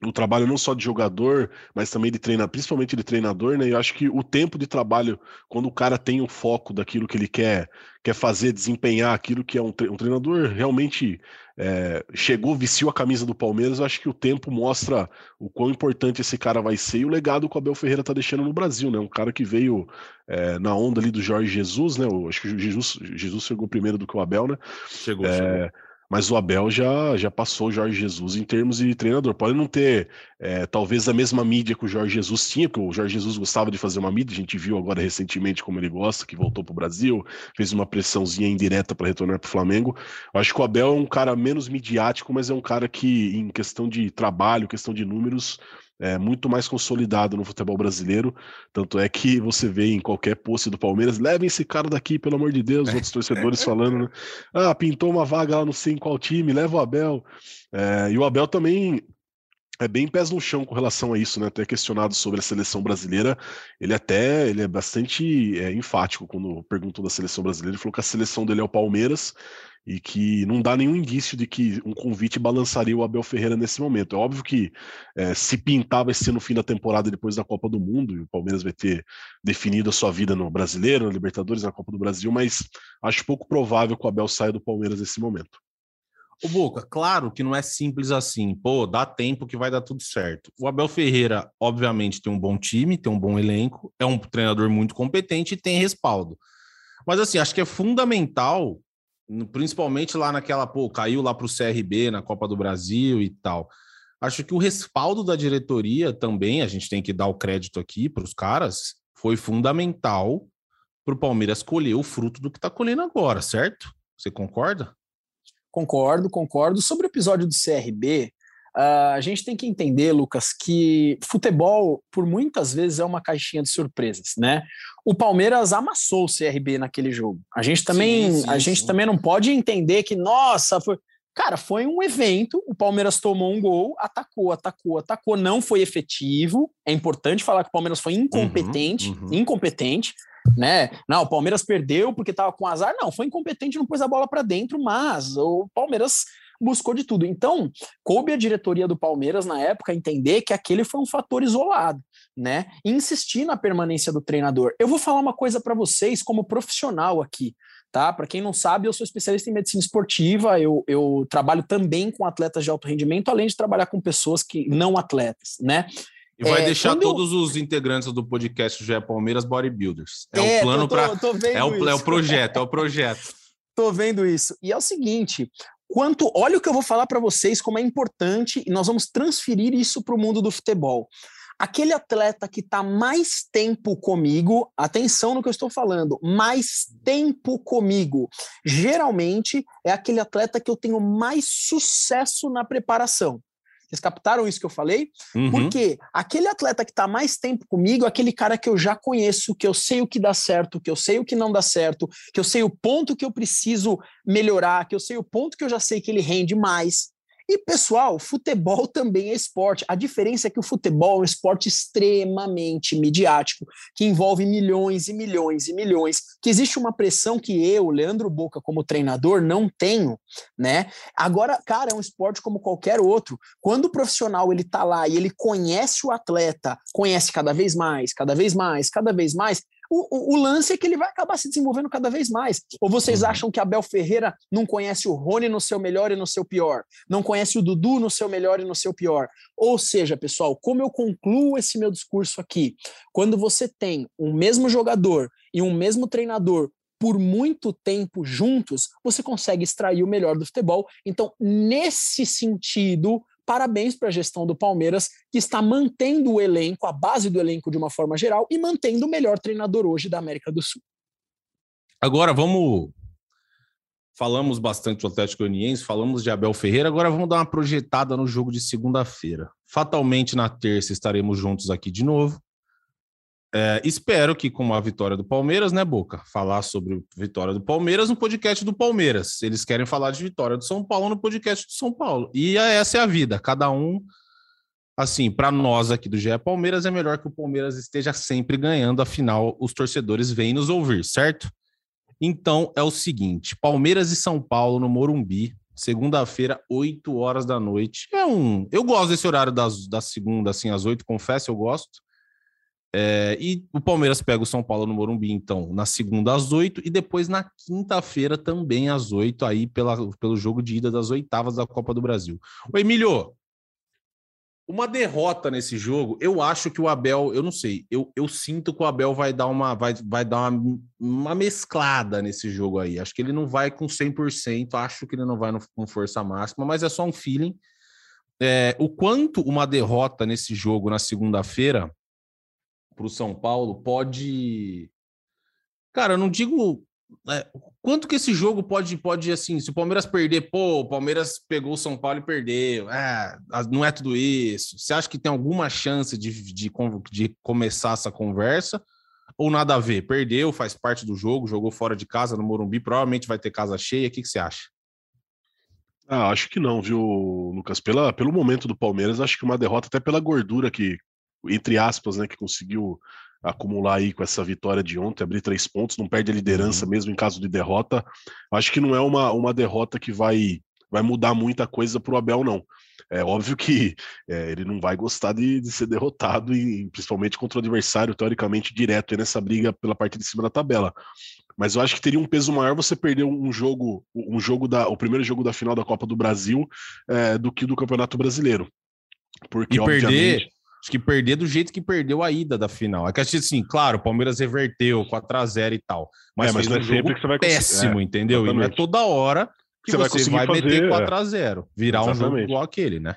no trabalho não só de jogador, mas também de treinador, principalmente de treinador, né? Eu acho que o tempo de trabalho, quando o cara tem o foco daquilo que ele quer, quer fazer, desempenhar aquilo que é um, tre um treinador realmente é, chegou, vestiu a camisa do Palmeiras, eu acho que o tempo mostra o quão importante esse cara vai ser e o legado que o Abel Ferreira tá deixando no Brasil, né? Um cara que veio é, na onda ali do Jorge Jesus, né? Eu acho que o Jesus, Jesus chegou primeiro do que o Abel, né? Chegou, é, chegou. Mas o Abel já, já passou o Jorge Jesus em termos de treinador. Pode não ter, é, talvez, a mesma mídia que o Jorge Jesus tinha, porque o Jorge Jesus gostava de fazer uma mídia, a gente viu agora recentemente como ele gosta, que voltou para o Brasil, fez uma pressãozinha indireta para retornar para o Flamengo. Eu acho que o Abel é um cara menos midiático, mas é um cara que, em questão de trabalho, questão de números, é, muito mais consolidado no futebol brasileiro. Tanto é que você vê em qualquer post do Palmeiras, levem esse cara daqui, pelo amor de Deus, outros torcedores falando, né? Ah, pintou uma vaga lá, não sei em qual time, leva o Abel. É, e o Abel também é bem pés no chão com relação a isso, né? Até questionado sobre a seleção brasileira, ele até ele é bastante é, enfático quando perguntou da seleção brasileira. Ele falou que a seleção dele é o Palmeiras e que não dá nenhum indício de que um convite balançaria o Abel Ferreira nesse momento. É óbvio que é, se pintar vai ser no fim da temporada depois da Copa do Mundo, e o Palmeiras vai ter definido a sua vida no Brasileiro, na Libertadores, na Copa do Brasil, mas acho pouco provável que o Abel saia do Palmeiras nesse momento. O Boca, claro que não é simples assim. Pô, dá tempo que vai dar tudo certo. O Abel Ferreira, obviamente, tem um bom time, tem um bom elenco, é um treinador muito competente e tem respaldo. Mas assim, acho que é fundamental principalmente lá naquela, pô, caiu lá para o CRB na Copa do Brasil e tal. Acho que o respaldo da diretoria também, a gente tem que dar o crédito aqui para os caras, foi fundamental para o Palmeiras colher o fruto do que está colhendo agora, certo? Você concorda? Concordo, concordo. Sobre o episódio do CRB, Uh, a gente tem que entender, Lucas, que futebol, por muitas vezes, é uma caixinha de surpresas, né? O Palmeiras amassou o CRB naquele jogo. A gente também, sim, sim, a gente também não pode entender que, nossa, foi... Cara, foi um evento, o Palmeiras tomou um gol, atacou, atacou, atacou, não foi efetivo. É importante falar que o Palmeiras foi incompetente, uhum, uhum. incompetente, né? Não, o Palmeiras perdeu porque estava com azar. Não, foi incompetente, não pôs a bola para dentro, mas o Palmeiras buscou de tudo. Então, coube a diretoria do Palmeiras na época entender que aquele foi um fator isolado, né? E insistir na permanência do treinador. Eu vou falar uma coisa para vocês como profissional aqui. Tá? Para quem não sabe, eu sou especialista em medicina esportiva, eu, eu trabalho também com atletas de alto rendimento, além de trabalhar com pessoas que não atletas, né? E vai é, deixar todos os integrantes do podcast já Palmeiras Bodybuilders. É, é o plano para. É o, é o projeto, é o projeto. tô vendo isso. E é o seguinte: quanto, olha o que eu vou falar para vocês, como é importante, e nós vamos transferir isso para o mundo do futebol. aquele atleta que está mais tempo comigo, atenção no que eu estou falando, mais tempo comigo, geralmente é aquele atleta que eu tenho mais sucesso na preparação. Vocês captaram isso que eu falei? Uhum. Porque aquele atleta que está mais tempo comigo, é aquele cara que eu já conheço, que eu sei o que dá certo, que eu sei o que não dá certo, que eu sei o ponto que eu preciso melhorar, que eu sei o ponto que eu já sei que ele rende mais. E, pessoal, futebol também é esporte. A diferença é que o futebol é um esporte extremamente midiático, que envolve milhões e milhões e milhões, que existe uma pressão que eu, Leandro Boca, como treinador, não tenho, né? Agora, cara, é um esporte como qualquer outro. Quando o profissional ele tá lá e ele conhece o atleta, conhece cada vez mais, cada vez mais, cada vez mais, o, o, o, lance é que ele vai acabar se desenvolvendo cada vez mais. Ou vocês uhum. acham que Abel Ferreira não conhece o Rony no seu melhor e no seu pior? Não conhece o Dudu no seu melhor e no seu pior? Ou seja, pessoal, como eu concluo esse meu discurso aqui? Quando você tem um mesmo jogador e um mesmo treinador por muito tempo juntos, você consegue extrair o melhor do futebol. Então, nesse sentido, parabéns para a gestão do Palmeiras, que está mantendo o elenco, a base do elenco de uma forma geral, e mantendo o melhor treinador hoje da América do Sul. Agora vamos. Falamos bastante do Atlético Goianiense, falamos de Abel Ferreira, agora vamos dar uma projetada no jogo de segunda-feira. Fatalmente na terça estaremos juntos aqui de novo. É, espero que com a vitória do Palmeiras, né, Boca? Falar sobre vitória do Palmeiras no podcast do Palmeiras. Eles querem falar de vitória do São Paulo no podcast do São Paulo. E essa é a vida. Cada um, assim, para nós aqui do GE Palmeiras, é melhor que o Palmeiras esteja sempre ganhando. Afinal, os torcedores vêm nos ouvir, certo? Então é o seguinte: Palmeiras e São Paulo no Morumbi, segunda-feira, 8 horas da noite. É um. Eu gosto desse horário das, da segunda, assim, às 8, confesso, eu gosto. É, e o Palmeiras pega o São Paulo no Morumbi, então, na segunda às oito, e depois na quinta-feira também às oito, aí pela, pelo jogo de ida das oitavas da Copa do Brasil. O Emílio, uma derrota nesse jogo, eu acho que o Abel, eu não sei, eu, eu sinto que o Abel vai dar uma vai, vai dar uma, uma mesclada nesse jogo aí. Acho que ele não vai com 100%, acho que ele não vai no, com força máxima, mas é só um feeling. É, o quanto uma derrota nesse jogo na segunda-feira para o São Paulo pode. Cara, eu não digo. É, quanto que esse jogo pode, pode, assim, se o Palmeiras perder, pô, o Palmeiras pegou o São Paulo e perdeu. É, não é tudo isso. Você acha que tem alguma chance de, de, de começar essa conversa? Ou nada a ver? Perdeu, faz parte do jogo, jogou fora de casa no Morumbi, provavelmente vai ter casa cheia. O que, que você acha? Ah, acho que não, viu, Lucas? Pela, pelo momento do Palmeiras, acho que uma derrota, até pela gordura que, entre aspas, né, que conseguiu acumular aí com essa vitória de ontem, abrir três pontos, não perde a liderança uhum. mesmo em caso de derrota. Acho que não é uma, uma derrota que vai, vai mudar muita coisa para o Abel, não. É óbvio que é, ele não vai gostar de, de ser derrotado, e, principalmente contra o adversário, teoricamente, direto nessa briga pela parte de cima da tabela. Mas eu acho que teria um peso maior você perder um jogo, um jogo da, o primeiro jogo da final da Copa do Brasil é, do que do Campeonato Brasileiro. Porque, e perder, Acho que perder do jeito que perdeu a ida da final. É que assim, claro, o Palmeiras reverteu 4 a 0 e tal. Mas, é, mas fez um jogo péssimo, é, entendeu? Exatamente. E não é toda hora que você, você vai, vai meter 4 a 0 virar exatamente. um jogo igual aquele, né?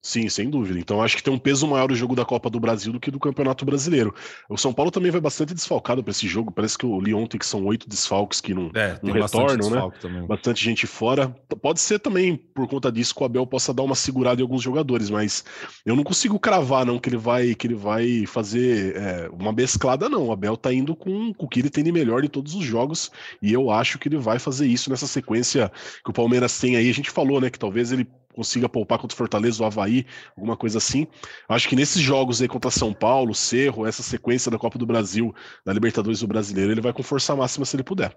Sim, sem dúvida. Então acho que tem um peso maior o jogo da Copa do Brasil do que do Campeonato Brasileiro. O São Paulo também vai bastante desfalcado para esse jogo. Parece que eu li ontem que são oito desfalques que não, é, não retornam, né? Também. Bastante gente fora. Pode ser também por conta disso que o Abel possa dar uma segurada em alguns jogadores, mas eu não consigo cravar não que ele vai que ele vai fazer é, uma mesclada não. O Abel tá indo com, com o que ele tem de melhor em todos os jogos e eu acho que ele vai fazer isso nessa sequência que o Palmeiras tem aí. A gente falou, né, que talvez ele consiga poupar contra o Fortaleza, o Havaí, alguma coisa assim. Acho que nesses jogos aí contra São Paulo, Cerro, essa sequência da Copa do Brasil, da Libertadores do Brasileiro, ele vai com força máxima se ele puder.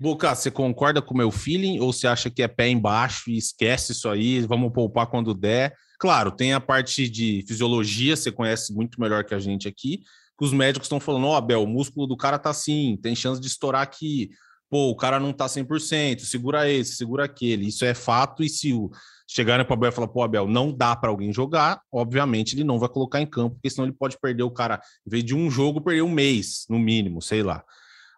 Boca, você concorda com o meu feeling ou você acha que é pé embaixo e esquece isso aí, vamos poupar quando der? Claro, tem a parte de fisiologia, você conhece muito melhor que a gente aqui, que os médicos estão falando, ó, oh, Abel, o músculo do cara tá assim, tem chance de estourar aqui pô, o cara não tá 100%, segura esse, segura aquele. Isso é fato e se o chegarem para o Abel e falar, pô, Abel, não dá para alguém jogar, obviamente ele não vai colocar em campo, porque senão ele pode perder o cara, em vez de um jogo, perder um mês, no mínimo, sei lá.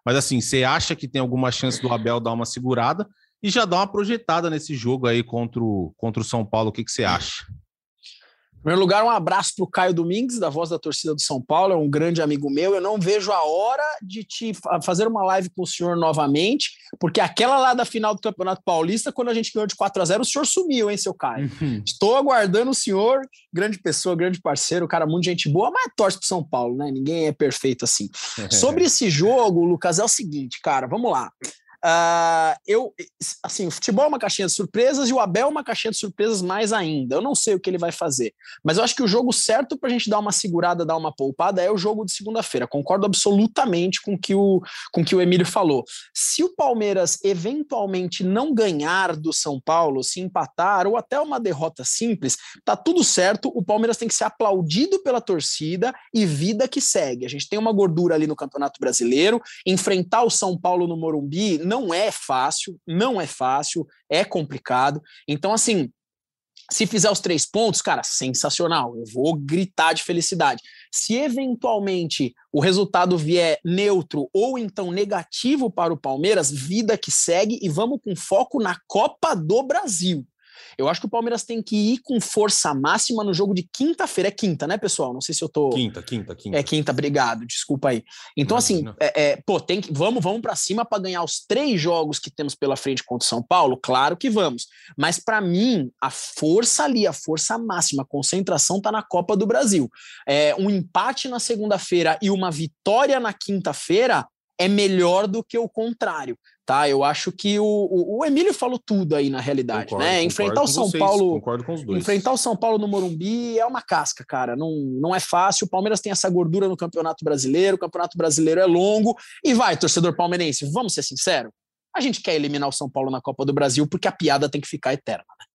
Mas assim, você acha que tem alguma chance do Abel dar uma segurada e já dar uma projetada nesse jogo aí contra o, contra o São Paulo? O que, que você acha? Primeiro lugar, um abraço para o Caio Domingues, da Voz da Torcida do São Paulo, é um grande amigo meu. Eu não vejo a hora de te fazer uma live com o senhor novamente, porque aquela lá da final do Campeonato Paulista, quando a gente ganhou de 4 a 0 o senhor sumiu, hein, seu Caio? Uhum. Estou aguardando o senhor, grande pessoa, grande parceiro, cara, muito gente boa, mas torce para São Paulo, né? Ninguém é perfeito assim. Sobre esse jogo, Lucas, é o seguinte, cara, vamos lá. Uh, eu, assim, o futebol é uma caixinha de surpresas e o Abel é uma caixinha de surpresas mais ainda. Eu não sei o que ele vai fazer, mas eu acho que o jogo certo para a gente dar uma segurada, dar uma poupada é o jogo de segunda-feira. Concordo absolutamente com que o com que o Emílio falou. Se o Palmeiras eventualmente não ganhar do São Paulo, se empatar ou até uma derrota simples, tá tudo certo. O Palmeiras tem que ser aplaudido pela torcida e vida que segue. A gente tem uma gordura ali no Campeonato Brasileiro, enfrentar o São Paulo no Morumbi não é fácil, não é fácil, é complicado. Então, assim, se fizer os três pontos, cara, sensacional. Eu vou gritar de felicidade. Se eventualmente o resultado vier neutro ou então negativo para o Palmeiras, vida que segue e vamos com foco na Copa do Brasil. Eu acho que o Palmeiras tem que ir com força máxima no jogo de quinta-feira. É quinta, né, pessoal? Não sei se eu tô. Quinta, quinta, quinta. É quinta, obrigado. Desculpa aí. Então, assim, é, é, pô, tem que. Vamos, vamos para cima para ganhar os três jogos que temos pela frente contra o São Paulo? Claro que vamos. Mas, para mim, a força ali, a força máxima, a concentração tá na Copa do Brasil. É, um empate na segunda-feira e uma vitória na quinta-feira é melhor do que o contrário tá? Eu acho que o, o, o Emílio falou tudo aí na realidade, concordo, né? Enfrentar o São vocês, Paulo, concordo com os dois. enfrentar o São Paulo no Morumbi é uma casca, cara. Não, não é fácil. O Palmeiras tem essa gordura no Campeonato Brasileiro. O Campeonato Brasileiro é longo e vai, torcedor palmeirense. Vamos ser sinceros. A gente quer eliminar o São Paulo na Copa do Brasil porque a piada tem que ficar eterna. Né?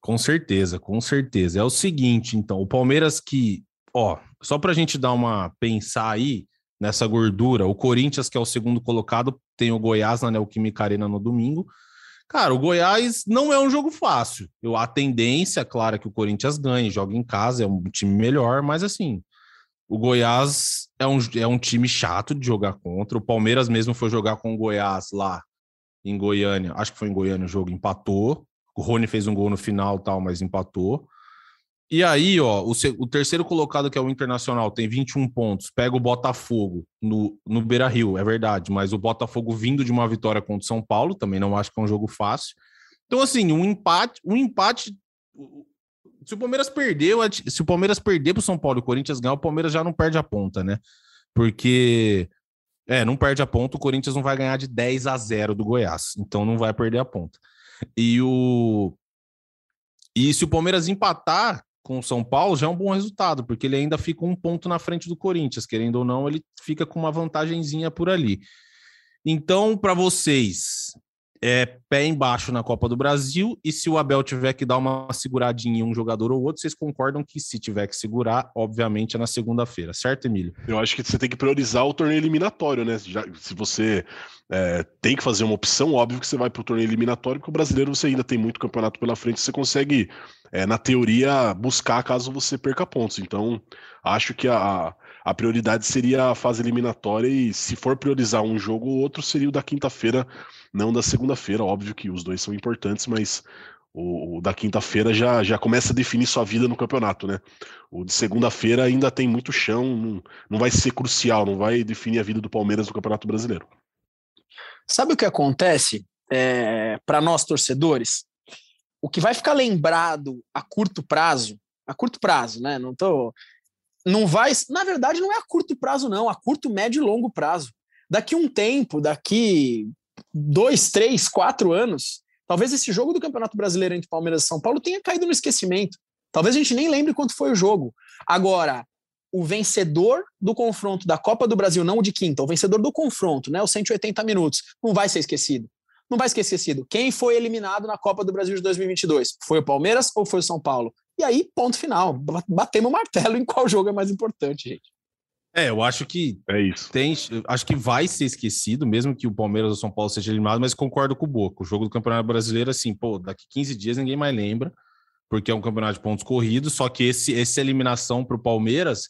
Com certeza, com certeza. É o seguinte, então, o Palmeiras que, ó, só para a gente dar uma pensar aí nessa gordura. O Corinthians, que é o segundo colocado, tem o Goiás na Neoquímica Arena no domingo. Cara, o Goiás não é um jogo fácil. Eu, a tendência, claro, é que o Corinthians ganhe, joga em casa, é um time melhor, mas assim, o Goiás é um, é um time chato de jogar contra. O Palmeiras mesmo foi jogar com o Goiás lá em Goiânia. Acho que foi em Goiânia o jogo, empatou. O Rony fez um gol no final, tal, mas empatou. E aí, ó, o, o, terceiro colocado, que é o Internacional, tem 21 pontos. Pega o Botafogo no, no Beira Rio, é verdade, mas o Botafogo vindo de uma vitória contra o São Paulo, também não acho que é um jogo fácil. Então, assim, um empate, um empate. Se o Palmeiras perdeu, se o Palmeiras perder para o São Paulo e o Corinthians ganhar, o Palmeiras já não perde a ponta, né? Porque é, não perde a ponta, o Corinthians não vai ganhar de 10 a 0 do Goiás, então não vai perder a ponta. E o e se o Palmeiras empatar, com o São Paulo já é um bom resultado, porque ele ainda fica um ponto na frente do Corinthians, querendo ou não, ele fica com uma vantagenzinha por ali. Então, para vocês, é pé embaixo na Copa do Brasil, e se o Abel tiver que dar uma seguradinha em um jogador ou outro, vocês concordam que se tiver que segurar, obviamente é na segunda-feira, certo, Emílio? Eu acho que você tem que priorizar o torneio eliminatório, né? Já, se você é, tem que fazer uma opção, óbvio que você vai para o torneio eliminatório, porque o brasileiro você ainda tem muito campeonato pela frente, você consegue é, na teoria, buscar caso você perca pontos. Então, acho que a, a prioridade seria a fase eliminatória e se for priorizar um jogo ou outro, seria o da quinta-feira, não da segunda-feira. Óbvio que os dois são importantes, mas o, o da quinta-feira já, já começa a definir sua vida no campeonato, né? O de segunda-feira ainda tem muito chão, não, não vai ser crucial, não vai definir a vida do Palmeiras no Campeonato Brasileiro. Sabe o que acontece é, para nós torcedores? o que vai ficar lembrado a curto prazo, a curto prazo, né? Não tô. Não vai. Na verdade, não é a curto prazo, não, a curto, médio e longo prazo. Daqui um tempo, daqui dois, três, quatro anos, talvez esse jogo do Campeonato Brasileiro entre Palmeiras e São Paulo tenha caído no esquecimento. Talvez a gente nem lembre quanto foi o jogo. Agora, o vencedor do confronto da Copa do Brasil, não o de quinta, o vencedor do confronto, né, os 180 minutos, não vai ser esquecido não vai esquecer esquecido. Quem foi eliminado na Copa do Brasil de 2022? Foi o Palmeiras ou foi o São Paulo? E aí, ponto final. Batemos o martelo em qual jogo é mais importante, gente. É, eu acho que é isso. Tem, acho que vai ser esquecido, mesmo que o Palmeiras ou o São Paulo seja eliminado, mas concordo com o Boca. O jogo do Campeonato Brasileiro, assim, pô, daqui 15 dias ninguém mais lembra, porque é um campeonato de pontos corridos, só que esse, essa eliminação para o Palmeiras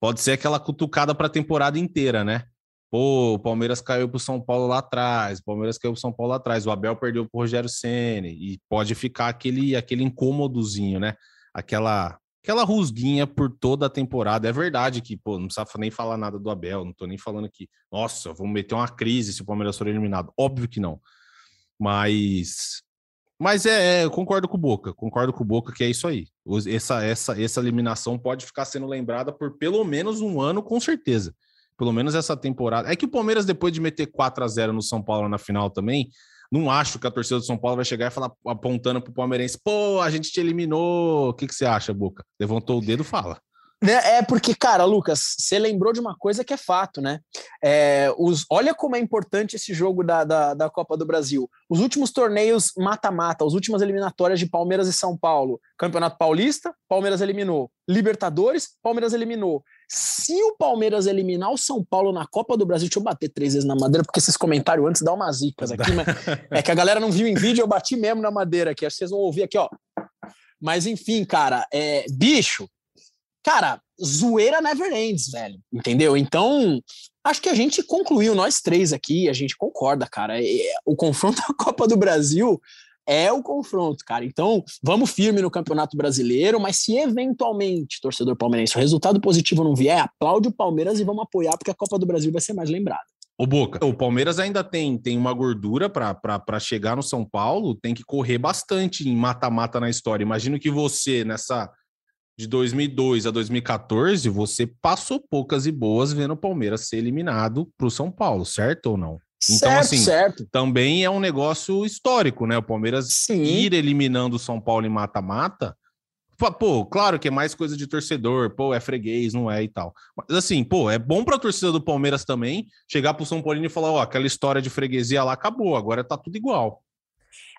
pode ser aquela cutucada para a temporada inteira, né? Pô, o Palmeiras caiu para o São Paulo lá atrás, o Palmeiras caiu para o São Paulo lá atrás, o Abel perdeu para o Rogério Ceni e pode ficar aquele, aquele incômodozinho, né? Aquela aquela rusguinha por toda a temporada. É verdade que, pô, não precisa nem falar nada do Abel, não tô nem falando que, nossa, vamos meter uma crise se o Palmeiras for eliminado. Óbvio que não. Mas mas é, é, eu concordo com o Boca, concordo com o Boca que é isso aí. Essa, essa, essa eliminação pode ficar sendo lembrada por pelo menos um ano, com certeza. Pelo menos essa temporada. É que o Palmeiras, depois de meter 4 a 0 no São Paulo na final também, não acho que a torcida do São Paulo vai chegar e falar apontando pro palmeirense: pô, a gente te eliminou. O que, que você acha, Boca? Levantou o dedo, fala. É, é porque, cara, Lucas, você lembrou de uma coisa que é fato, né? É, os, olha como é importante esse jogo da, da, da Copa do Brasil. Os últimos torneios mata-mata, as últimas eliminatórias de Palmeiras e São Paulo. Campeonato Paulista, Palmeiras eliminou. Libertadores, Palmeiras eliminou. Se o Palmeiras eliminar o São Paulo na Copa do Brasil, deixa eu bater três vezes na madeira, porque esses comentários antes dão umas zicas aqui, mas é que a galera não viu em vídeo, eu bati mesmo na madeira aqui. Acho que vocês vão ouvir aqui, ó. Mas enfim, cara, é, bicho, cara, zoeira never ends, velho. Entendeu? Então, acho que a gente concluiu, nós três aqui, a gente concorda, cara. O confronto da Copa do Brasil é o confronto, cara. Então, vamos firme no Campeonato Brasileiro, mas se eventualmente, torcedor palmeirense, o resultado positivo não vier, aplaude o Palmeiras e vamos apoiar, porque a Copa do Brasil vai ser mais lembrada. O Boca, o Palmeiras ainda tem, tem uma gordura para chegar no São Paulo, tem que correr bastante em mata-mata na história. Imagino que você, nessa de 2002 a 2014, você passou poucas e boas vendo o Palmeiras ser eliminado para o São Paulo, certo ou não? Então, certo, assim, certo. também é um negócio histórico, né? O Palmeiras Sim. ir eliminando o São Paulo em mata-mata. Pô, claro que é mais coisa de torcedor, pô, é freguês, não é e tal. Mas assim, pô, é bom para a torcida do Palmeiras também chegar pro São Paulino e falar, ó, aquela história de freguesia lá acabou, agora tá tudo igual.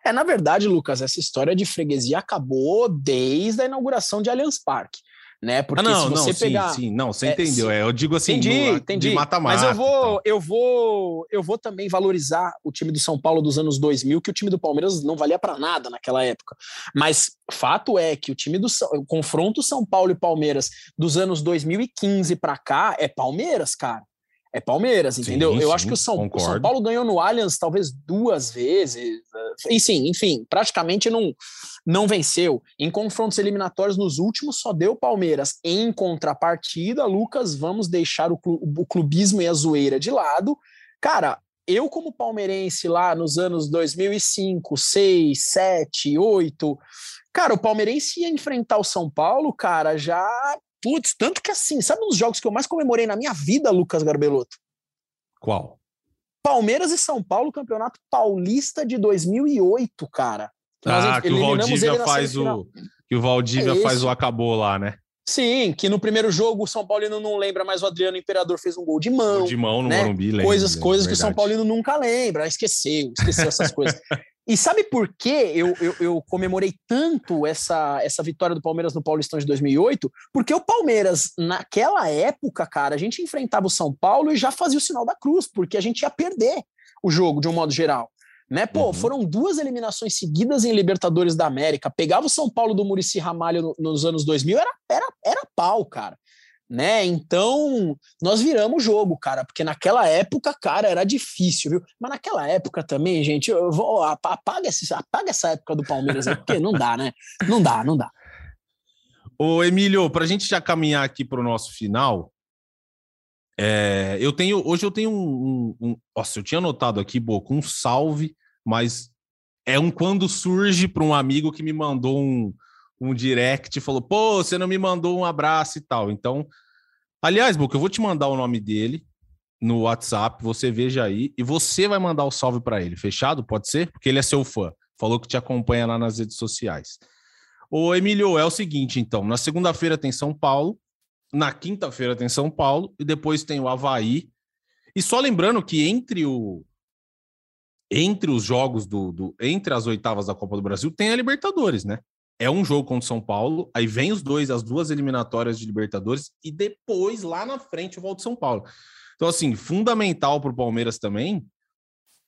É, na verdade, Lucas, essa história de freguesia acabou desde a inauguração de Allianz Parque. Né? Porque ah, não, se você não, pegar. Sim, sim, não, você é, entendeu. É, eu digo assim, entendi, no, entendi. mata-mata. Mas eu vou, eu vou, eu vou também valorizar o time do São Paulo dos anos 2000, que o time do Palmeiras não valia para nada naquela época. Mas fato é que o time do o confronto São Paulo e Palmeiras dos anos 2015 para cá é Palmeiras, cara é Palmeiras, entendeu? Sim, eu sim, acho que o São, o São, Paulo ganhou no Allianz talvez duas vezes. E sim, enfim, praticamente não, não venceu. Em confrontos eliminatórios nos últimos só deu Palmeiras. Em contrapartida, Lucas, vamos deixar o, o clubismo e a zoeira de lado. Cara, eu como palmeirense lá nos anos 2005, 6, 7, 8, cara, o palmeirense ia enfrentar o São Paulo, cara, já Putz, tanto que assim, sabe um dos jogos que eu mais comemorei na minha vida, Lucas Garbelotto? Qual? Palmeiras e São Paulo, Campeonato Paulista de 2008, cara. ah, que o Valdívia faz o que o Valdívia é faz o acabou lá, né? Sim, que no primeiro jogo o São Paulino não lembra, mas o Adriano Imperador fez um gol de mão. Gol de mão no né? Morumbi, lembra, Coisas, coisas que o São Paulino nunca lembra, esqueceu, esqueceu essas coisas. E sabe por que eu, eu, eu, comemorei tanto essa, essa vitória do Palmeiras no Paulistão de 2008? Porque o Palmeiras, naquela época, cara, a gente enfrentava o São Paulo e já fazia o sinal da cruz, porque a gente ia perder o jogo de um modo geral. Né? Pô, uhum. foram duas eliminações seguidas em Libertadores da América. Pegava o São Paulo do Murici Ramalho no, nos anos 2000, era, era, era pau, cara né? Então, nós viramos o jogo, cara, porque naquela época, cara, era difícil, viu? Mas naquela época também, gente, eu vou apaga, esse, apaga essa época do Palmeiras porque não dá, né? Não dá, não dá. Ô, Emílio, para a gente já caminhar aqui para o nosso final, é, eu tenho hoje eu tenho um, um, um, nossa, eu tinha anotado aqui, Boca, um salve, mas é um quando surge para um amigo que me mandou um, um direct e falou: pô, você não me mandou um abraço e tal. Então, aliás, Boca, eu vou te mandar o nome dele no WhatsApp, você veja aí, e você vai mandar o salve para ele. Fechado? Pode ser? Porque ele é seu fã. Falou que te acompanha lá nas redes sociais. Ô, Emílio, é o seguinte, então. Na segunda-feira tem São Paulo, na quinta-feira tem São Paulo, e depois tem o Havaí. E só lembrando que entre o. Entre os jogos do, do. Entre as oitavas da Copa do Brasil, tem a Libertadores, né? É um jogo contra o São Paulo, aí vem os dois, as duas eliminatórias de Libertadores, e depois, lá na frente, o volta São Paulo. Então, assim, fundamental para o Palmeiras também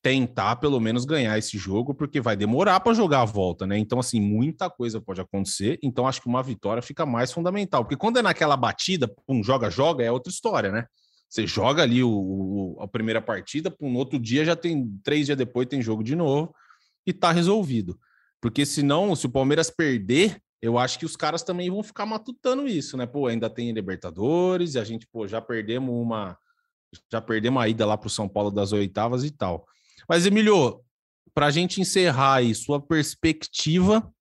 tentar pelo menos ganhar esse jogo, porque vai demorar para jogar a volta, né? Então, assim, muita coisa pode acontecer. Então, acho que uma vitória fica mais fundamental, porque quando é naquela batida, um joga-joga, é outra história, né? Você joga ali o, o, a primeira partida, um outro dia já tem, três dias depois tem jogo de novo e tá resolvido. Porque senão, se o Palmeiras perder, eu acho que os caras também vão ficar matutando isso, né? Pô, ainda tem Libertadores, e a gente, pô, já perdemos uma. Já perdemos a ida lá para o São Paulo das oitavas e tal. Mas, Emílio, para a gente encerrar aí, sua perspectiva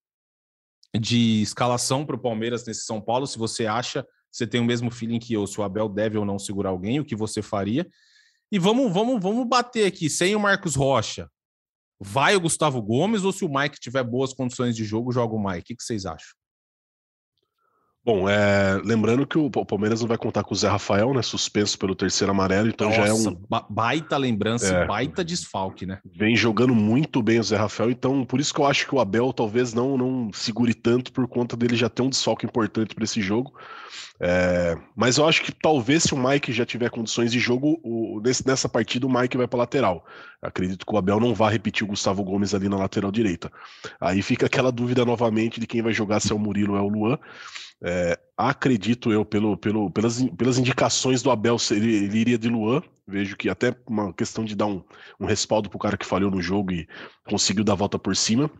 de escalação para o Palmeiras nesse São Paulo, se você acha, você tem o mesmo feeling que eu, se o Abel deve ou não segurar alguém, o que você faria. E vamos, vamos, vamos bater aqui, sem o Marcos Rocha. Vai o Gustavo Gomes ou se o Mike tiver boas condições de jogo, joga o Mike? O que, vocês acham? Bom, é, lembrando que o Palmeiras não vai contar com o Zé Rafael, né? Suspenso pelo terceiro amarelo, então Nossa, já é um. Baita lembrança, é, baita desfalque, né? Vem jogando muito bem o Zé Rafael, então por isso que eu acho que o Abel talvez não, não segure tanto por conta dele já ter um desfalque importante para esse jogo. É, mas eu acho que talvez se o Mike já tiver condições de jogo, o, nesse, nessa partida o Mike vai para lateral. Acredito que o Abel não vai repetir o Gustavo Gomes ali na lateral direita. Aí fica aquela dúvida novamente de quem vai jogar, se é o Murilo ou é o Luan. É, acredito eu, pelo, pelo, pelas, pelas indicações do Abel, ele, ele iria de Luan. Vejo que até uma questão de dar um, um respaldo pro cara que falhou no jogo e conseguiu dar a volta por cima.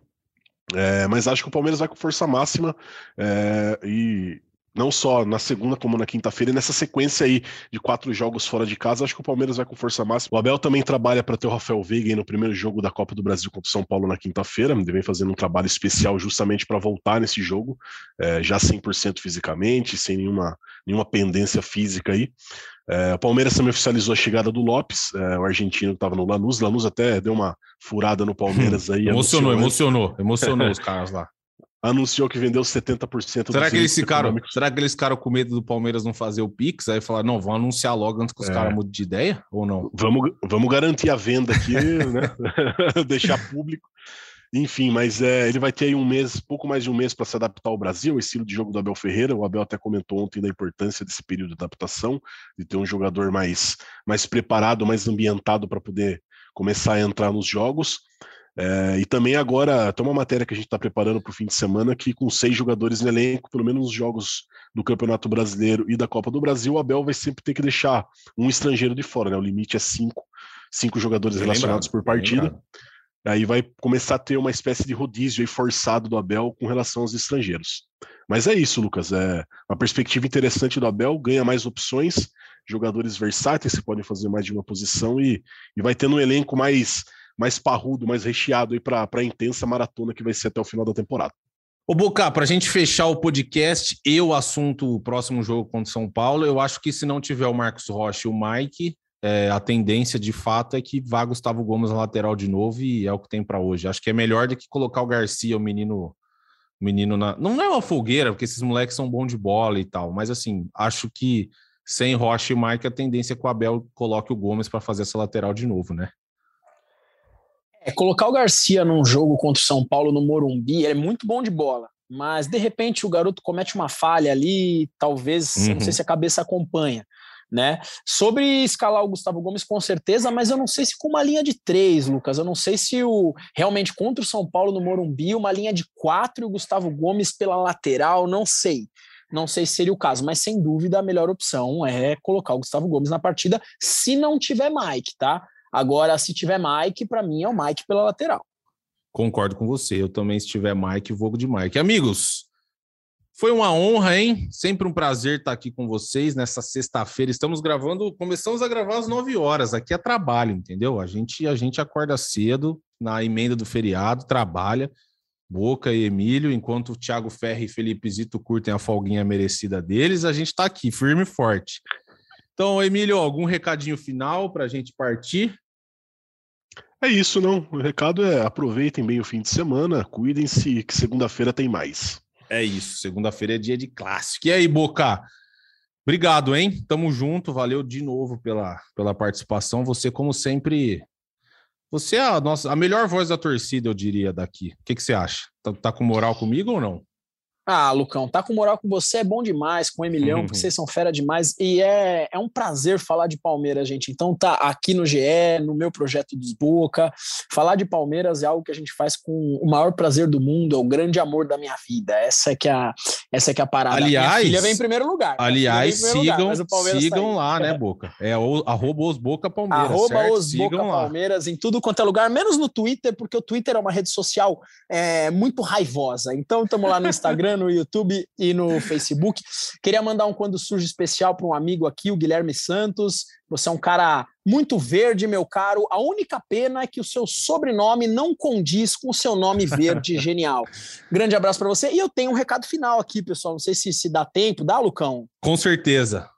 É, mas acho que o Palmeiras vai com força máxima é, e não só na segunda como na quinta-feira, e nessa sequência aí de quatro jogos fora de casa, acho que o Palmeiras vai com força máxima. O Abel também trabalha para ter o Rafael Veiga no primeiro jogo da Copa do Brasil contra o São Paulo na quinta-feira, vem fazendo um trabalho especial justamente para voltar nesse jogo, é, já 100% fisicamente, sem nenhuma, nenhuma pendência física aí. É, o Palmeiras também oficializou a chegada do Lopes, é, o argentino que estava no Lanús. Lanús até deu uma furada no Palmeiras aí. emocionou, emocionou, emocionou os caras lá anunciou que vendeu 70% será que eles ficaram Será que eles ficaram com medo do Palmeiras não fazer o Pix? Aí falaram, não, vamos anunciar logo antes que os é. caras mudem de ideia ou não? Vamos, vamos garantir a venda aqui, né? Deixar público. Enfim, mas é, ele vai ter aí um mês, pouco mais de um mês para se adaptar ao Brasil, o estilo de jogo do Abel Ferreira. O Abel até comentou ontem da importância desse período de adaptação, de ter um jogador mais, mais preparado, mais ambientado para poder começar a entrar nos jogos. É, e também agora tem uma matéria que a gente está preparando para o fim de semana que com seis jogadores no elenco, pelo menos nos jogos do Campeonato Brasileiro e da Copa do Brasil, o Abel vai sempre ter que deixar um estrangeiro de fora, né? O limite é cinco, cinco jogadores relacionados por partida. Aí vai começar a ter uma espécie de rodízio aí forçado do Abel com relação aos estrangeiros. Mas é isso, Lucas. É uma perspectiva interessante do Abel, ganha mais opções, jogadores versáteis que podem fazer mais de uma posição e, e vai tendo um elenco mais mais parrudo, mais recheado aí para a intensa maratona que vai ser até o final da temporada. Ô, Boca, para a gente fechar o podcast e o assunto o próximo jogo contra o São Paulo, eu acho que se não tiver o Marcos Rocha e o Mike, é, a tendência de fato é que vá Gustavo Gomes na lateral de novo e é o que tem para hoje. Acho que é melhor do que colocar o Garcia, o menino, menino na. Não é uma fogueira, porque esses moleques são bons de bola e tal, mas assim, acho que sem Rocha e Mike, a tendência é que o Abel coloque o Gomes para fazer essa lateral de novo, né? É, colocar o Garcia num jogo contra o São Paulo no Morumbi, ele é muito bom de bola, mas de repente o garoto comete uma falha ali, talvez, uhum. não sei uhum. se a cabeça acompanha. Né? Sobre escalar o Gustavo Gomes, com certeza, mas eu não sei se com uma linha de três, Lucas. Eu não sei se o realmente contra o São Paulo no Morumbi, uma linha de quatro e o Gustavo Gomes pela lateral, não sei. Não sei se seria o caso, mas sem dúvida a melhor opção é colocar o Gustavo Gomes na partida, se não tiver Mike, tá? Agora, se tiver Mike, para mim é o Mike pela lateral. Concordo com você. Eu também, se tiver Mike, vou de Mike. Amigos, foi uma honra, hein? Sempre um prazer estar aqui com vocês nessa sexta-feira. Estamos gravando, começamos a gravar às 9 horas. Aqui é trabalho, entendeu? A gente, a gente acorda cedo na emenda do feriado, trabalha. Boca e Emílio, enquanto o Thiago Ferri e Felipe Zito curtem a folguinha merecida deles, a gente está aqui, firme e forte. Então, Emílio, algum recadinho final para a gente partir? É isso, não. O recado é aproveitem bem o fim de semana, cuidem-se, que segunda-feira tem mais. É isso, segunda-feira é dia de clássico. E aí, Boca? Obrigado, hein? Tamo junto, valeu de novo pela, pela participação. Você, como sempre, você é a, nossa, a melhor voz da torcida, eu diria, daqui. O que, que você acha? Tá, tá com moral comigo ou não? Ah, Lucão, tá com moral com você é bom demais, com o Emilhão, uhum. porque vocês são fera demais. E é, é um prazer falar de Palmeiras, gente. Então tá aqui no GE, no meu projeto dos Boca. Falar de Palmeiras é algo que a gente faz com o maior prazer do mundo, é o grande amor da minha vida. Essa é que é a, essa é, que é a parada. Aliás, minha filha vem em primeiro lugar. Aliás, sigam, lugar, sigam tá lá, né, Boca? É o, arroba os Boca Palmeiras. Arroba certo? os sigam Boca lá. Palmeiras em tudo quanto é lugar, menos no Twitter, porque o Twitter é uma rede social é, muito raivosa. Então estamos lá no Instagram Instagram, no YouTube e no Facebook. Queria mandar um quando surge especial para um amigo aqui, o Guilherme Santos. Você é um cara muito verde, meu caro. A única pena é que o seu sobrenome não condiz com o seu nome verde genial. Grande abraço para você. E eu tenho um recado final aqui, pessoal. Não sei se, se dá tempo. Dá, Lucão? Com certeza.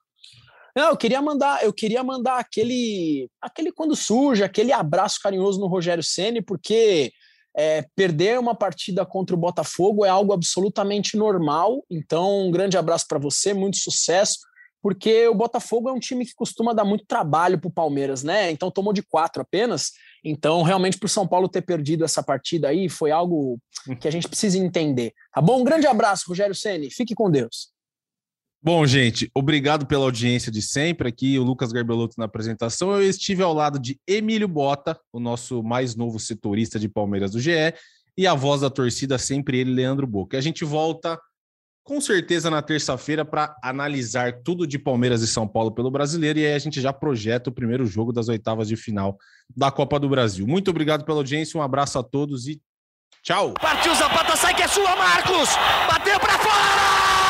Não, eu queria mandar, eu queria mandar aquele, aquele quando surge, aquele abraço carinhoso no Rogério Ceni, porque é, perder uma partida contra o Botafogo é algo absolutamente normal. Então, um grande abraço para você, muito sucesso, porque o Botafogo é um time que costuma dar muito trabalho para o Palmeiras, né? Então, tomou de quatro apenas. Então, realmente, para o São Paulo ter perdido essa partida aí foi algo que a gente precisa entender. Tá bom? Um grande abraço, Rogério Ceni. Fique com Deus. Bom, gente, obrigado pela audiência de sempre. Aqui o Lucas Garbelotto na apresentação. Eu estive ao lado de Emílio Bota, o nosso mais novo setorista de Palmeiras do GE, e a voz da torcida, sempre ele, Leandro Boca. A gente volta com certeza na terça-feira para analisar tudo de Palmeiras e São Paulo pelo brasileiro. E aí a gente já projeta o primeiro jogo das oitavas de final da Copa do Brasil. Muito obrigado pela audiência, um abraço a todos e tchau. Partiu Zapata, sai que é sua, Marcos! Bateu para fora!